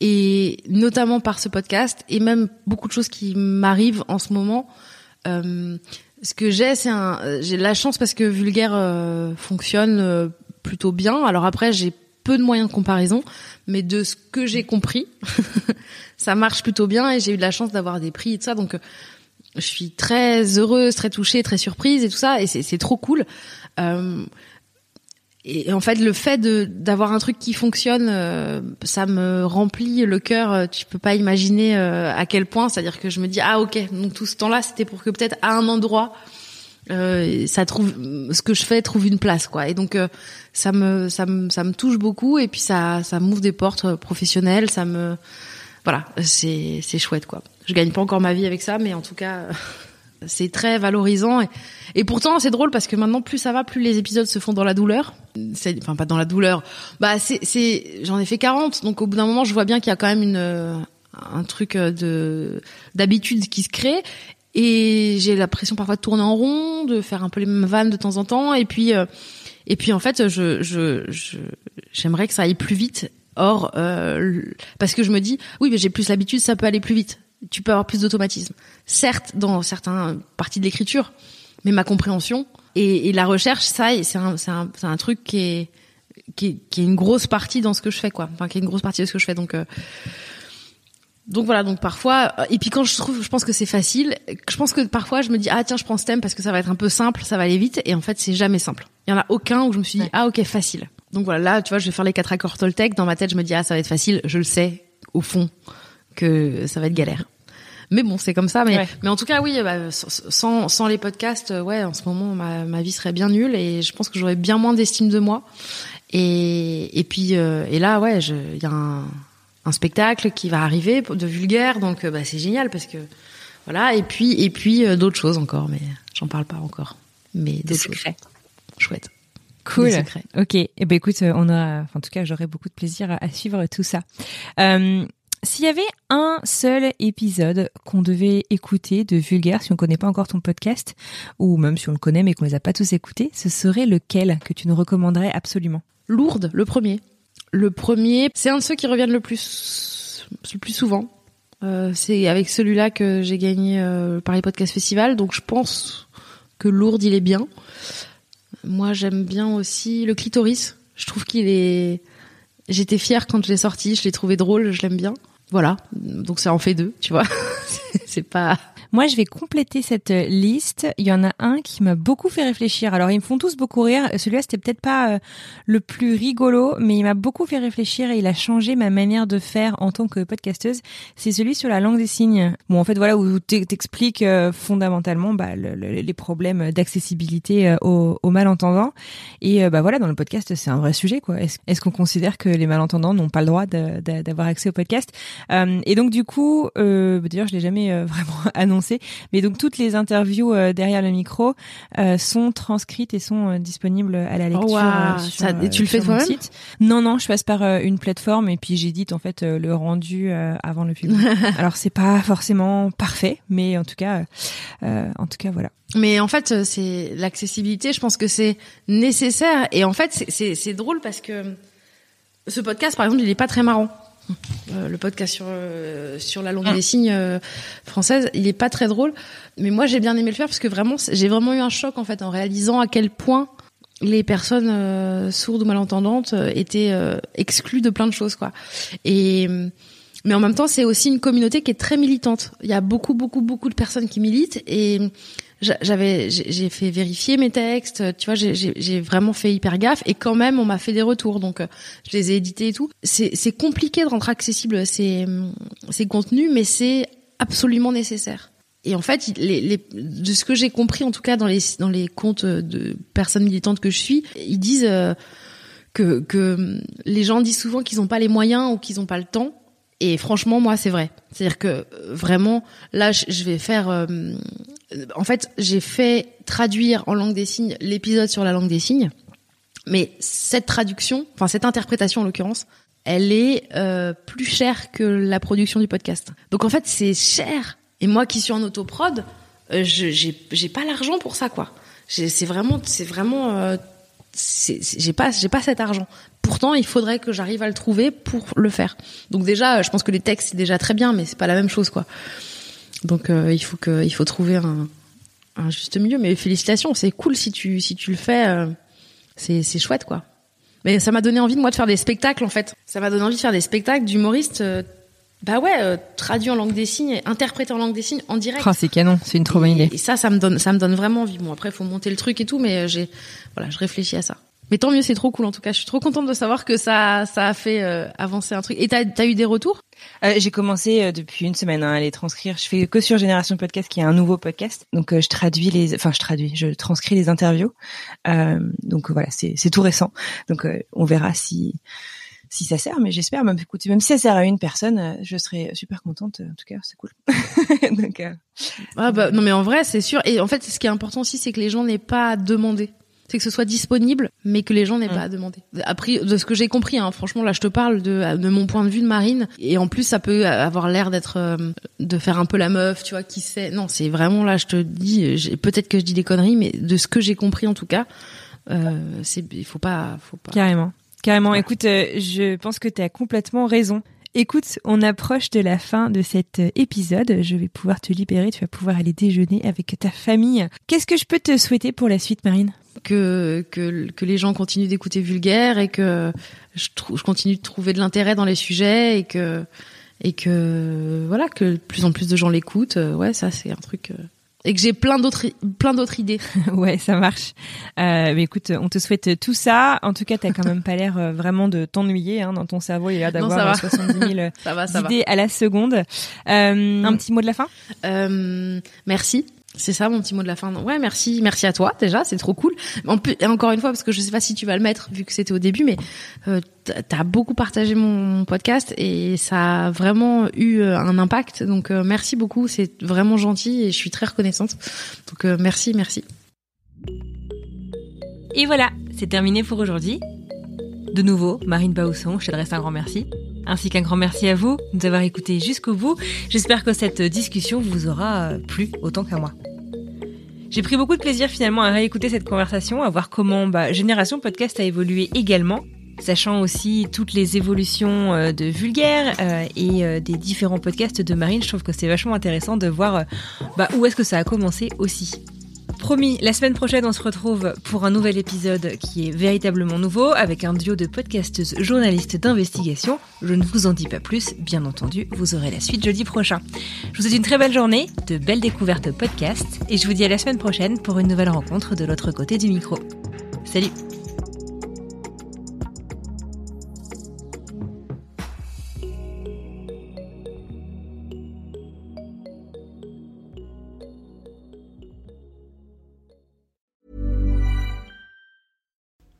et notamment par ce podcast et même beaucoup de choses qui m'arrivent en ce moment. Ce que j'ai, c'est un, euh, j'ai la chance parce que Vulgaire euh, fonctionne euh, plutôt bien. Alors après, j'ai peu de moyens de comparaison, mais de ce que j'ai compris, [laughs] ça marche plutôt bien et j'ai eu de la chance d'avoir des prix et tout ça. Donc, je suis très heureuse, très touchée, très surprise et tout ça, et c'est trop cool. Euh, et en fait, le fait d'avoir un truc qui fonctionne, euh, ça me remplit le cœur. Euh, tu peux pas imaginer euh, à quel point. C'est-à-dire que je me dis ah ok, donc tout ce temps-là, c'était pour que peut-être à un endroit, ça trouve ce que je fais trouve une place quoi. Et donc ça me ça me ça me touche beaucoup et puis ça ça m'ouvre des portes professionnelles. Ça me voilà, c'est c'est chouette quoi. Je gagne pas encore ma vie avec ça, mais en tout cas. C'est très valorisant et, et pourtant c'est drôle parce que maintenant plus ça va, plus les épisodes se font dans la douleur. Enfin pas dans la douleur. Bah c'est, c'est, j'en ai fait 40, donc au bout d'un moment je vois bien qu'il y a quand même une un truc de d'habitude qui se crée et j'ai l'impression parfois de tourner en rond, de faire un peu les mêmes vannes de temps en temps et puis euh, et puis en fait je je, je j'aimerais que ça aille plus vite. Or euh, parce que je me dis oui mais j'ai plus l'habitude, ça peut aller plus vite tu peux avoir plus d'automatisme. Certes, dans certaines parties de l'écriture, mais ma compréhension et, et la recherche, ça, c'est un, un, un, truc qui est, qui est, qui est une grosse partie dans ce que je fais, quoi. Enfin, qui est une grosse partie de ce que je fais. Donc, euh, donc voilà. Donc parfois, euh, et puis quand je trouve, je pense que c'est facile. Je pense que parfois, je me dis ah tiens, je prends ce thème parce que ça va être un peu simple, ça va aller vite. Et en fait, c'est jamais simple. Il y en a aucun où je me suis dit ah ok facile. Donc voilà, là, tu vois, je vais faire les quatre accords Toltec. Dans ma tête, je me dis ah ça va être facile. Je le sais au fond que ça va être galère. Mais bon, c'est comme ça. Mais, mais en tout cas, oui, bah, sans, sans les podcasts, euh, ouais, en ce moment, ma, ma vie serait bien nulle et je pense que j'aurais bien moins d'estime de moi. Et, et puis, euh, et là, ouais, il y a un, un, spectacle qui va arriver de vulgaire, donc euh, bah, c'est génial parce que voilà. Et puis, et puis d'autres choses encore, mais j'en parle pas encore. Mais d'autres choses. Chouette. Cool. Ok. Eh ben écoute, on a, en tout cas, j'aurais beaucoup de plaisir à, à suivre tout ça. Euh, s'il y avait un seul épisode qu'on devait écouter de Vulgaire, si on connaît pas encore ton podcast, ou même si on le connaît mais qu'on les a pas tous écoutés, ce serait lequel que tu nous recommanderais absolument? Lourdes, le premier. Le premier, c'est un de ceux qui reviennent le plus, le plus souvent. Euh, c'est avec celui-là que j'ai gagné euh, Paris Podcast Festival, donc je pense que Lourdes, il est bien. Moi, j'aime bien aussi le clitoris. Je trouve qu'il est J'étais fière quand je l'ai sorti, je l'ai trouvé drôle, je l'aime bien. Voilà, donc ça en fait deux, tu vois. [laughs] c'est pas moi, je vais compléter cette euh, liste. Il y en a un qui m'a beaucoup fait réfléchir. Alors, ils me font tous beaucoup rire. Celui-là, c'était peut-être pas euh, le plus rigolo, mais il m'a beaucoup fait réfléchir et il a changé ma manière de faire en tant que podcasteuse. C'est celui sur la langue des signes. Bon, en fait, voilà où t'expliques euh, fondamentalement bah, les problèmes d'accessibilité aux, malentendants. Et bah voilà, dans le podcast, c'est un vrai sujet, quoi. Est-ce qu'on considère que les malentendants n'ont pas le droit d'avoir accès au podcast? Et donc, du coup, d'ailleurs, je l'ai jamais [laughs] vraiment annoncé mais donc toutes les interviews euh, derrière le micro euh, sont transcrites et sont euh, disponibles à la lecture. ça, et tu le fais toi-même Non, non, je passe par une plateforme et puis j'édite en fait le rendu avant le public. [laughs] Alors c'est pas forcément parfait, mais en tout cas, en tout cas voilà. Mais en fait, c'est l'accessibilité. Je pense que c'est nécessaire. Et en fait, c'est drôle parce que ce podcast, par exemple, il est pas très marrant le podcast sur sur la langue des signes française, il est pas très drôle, mais moi j'ai bien aimé le faire parce que vraiment j'ai vraiment eu un choc en fait en réalisant à quel point les personnes sourdes ou malentendantes étaient exclues de plein de choses quoi. Et mais en même temps, c'est aussi une communauté qui est très militante. Il y a beaucoup, beaucoup, beaucoup de personnes qui militent et j'avais, j'ai fait vérifier mes textes. Tu vois, j'ai vraiment fait hyper gaffe et quand même, on m'a fait des retours. Donc, je les ai édités et tout. C'est compliqué de rendre accessible ces, ces contenus, mais c'est absolument nécessaire. Et en fait, les, les, de ce que j'ai compris, en tout cas dans les dans les comptes de personnes militantes que je suis, ils disent euh, que, que les gens disent souvent qu'ils n'ont pas les moyens ou qu'ils n'ont pas le temps. Et franchement, moi, c'est vrai. C'est-à-dire que euh, vraiment, là, je vais faire. Euh, en fait, j'ai fait traduire en langue des signes l'épisode sur la langue des signes, mais cette traduction, enfin cette interprétation en l'occurrence, elle est euh, plus chère que la production du podcast. Donc en fait, c'est cher. Et moi, qui suis en autoprod, euh, j'ai pas l'argent pour ça, quoi. C'est vraiment, c'est vraiment j'ai pas j'ai pas cet argent. Pourtant, il faudrait que j'arrive à le trouver pour le faire. Donc déjà, je pense que les textes c'est déjà très bien, mais c'est pas la même chose quoi. Donc euh, il faut que il faut trouver un, un juste milieu. Mais félicitations, c'est cool si tu si tu le fais, euh, c'est c'est chouette quoi. Mais ça m'a donné envie de moi de faire des spectacles en fait. Ça m'a donné envie de faire des spectacles d'humoristes. Euh, bah ouais, traduit en langue des signes, interprété en langue des signes en direct. Oh, c'est canon, c'est une trop bonne idée. Et ça, ça me donne, ça me donne vraiment envie. Bon, après, faut monter le truc et tout, mais j'ai, voilà, je réfléchis à ça. Mais tant mieux, c'est trop cool en tout cas. Je suis trop contente de savoir que ça, ça a fait euh, avancer un truc. Et t'as as eu des retours? Euh, J'ai commencé euh, depuis une semaine hein, à les transcrire. Je fais que sur Génération Podcast, qui est un nouveau podcast. Donc je traduis les, enfin je traduis, je transcris les interviews. donc voilà, c'est tout récent. Donc on verra si si ça sert, mais j'espère. Même écoutez, même si ça sert à une personne, je serai super contente. En tout cas, c'est cool. [laughs] donc ah bah non mais en vrai c'est sûr. Et en fait, ce qui est important aussi, c'est que les gens n'aient pas à demander c'est que ce soit disponible, mais que les gens n'aient mm. pas à demander. Après, de ce que j'ai compris, hein, franchement, là, je te parle de, de mon point de vue de Marine, et en plus, ça peut avoir l'air d'être, euh, de faire un peu la meuf, tu vois, qui sait. Non, c'est vraiment là, je te dis, peut-être que je dis des conneries, mais de ce que j'ai compris en tout cas, euh, c'est, il faut pas, faut pas. Carrément, carrément. Écoute, euh, je pense que tu as complètement raison. Écoute, on approche de la fin de cet épisode. Je vais pouvoir te libérer. Tu vas pouvoir aller déjeuner avec ta famille. Qu'est-ce que je peux te souhaiter pour la suite, Marine? Que, que, les gens continuent d'écouter Vulgaire et que je, continue de trouver de l'intérêt dans les sujets et que et que voilà que de plus en plus de gens l'écoutent. Ouais, ça c'est un truc. Et que j'ai plein d'autres plein d'autres idées. [laughs] ouais, ça marche. Euh, mais écoute, on te souhaite tout ça. En tout cas, t'as quand même pas l'air euh, vraiment de t'ennuyer hein, dans ton cerveau. Il y a l'air d'avoir 70 000 [laughs] ça va, ça idées à la seconde. Euh, un petit mot de la fin? Euh, Merci. C'est ça mon petit mot de la fin. Ouais, merci, merci à toi déjà, c'est trop cool. En plus, et encore une fois, parce que je sais pas si tu vas le mettre vu que c'était au début, mais euh, t'as beaucoup partagé mon podcast et ça a vraiment eu euh, un impact. Donc euh, merci beaucoup, c'est vraiment gentil et je suis très reconnaissante. Donc euh, merci, merci. Et voilà, c'est terminé pour aujourd'hui. De nouveau, Marine Bausson, je t'adresse un grand merci ainsi qu'un grand merci à vous de nous avoir écoutés jusqu'au bout. J'espère que cette discussion vous aura plu autant qu'à moi. J'ai pris beaucoup de plaisir finalement à réécouter cette conversation, à voir comment bah, Génération Podcast a évolué également, sachant aussi toutes les évolutions euh, de Vulgaire euh, et euh, des différents podcasts de Marine. Je trouve que c'est vachement intéressant de voir bah, où est-ce que ça a commencé aussi. Promis, la semaine prochaine, on se retrouve pour un nouvel épisode qui est véritablement nouveau avec un duo de podcasteuses journalistes d'investigation. Je ne vous en dis pas plus, bien entendu, vous aurez la suite jeudi prochain. Je vous souhaite une très belle journée, de belles découvertes podcast et je vous dis à la semaine prochaine pour une nouvelle rencontre de l'autre côté du micro. Salut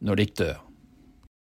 når de dør.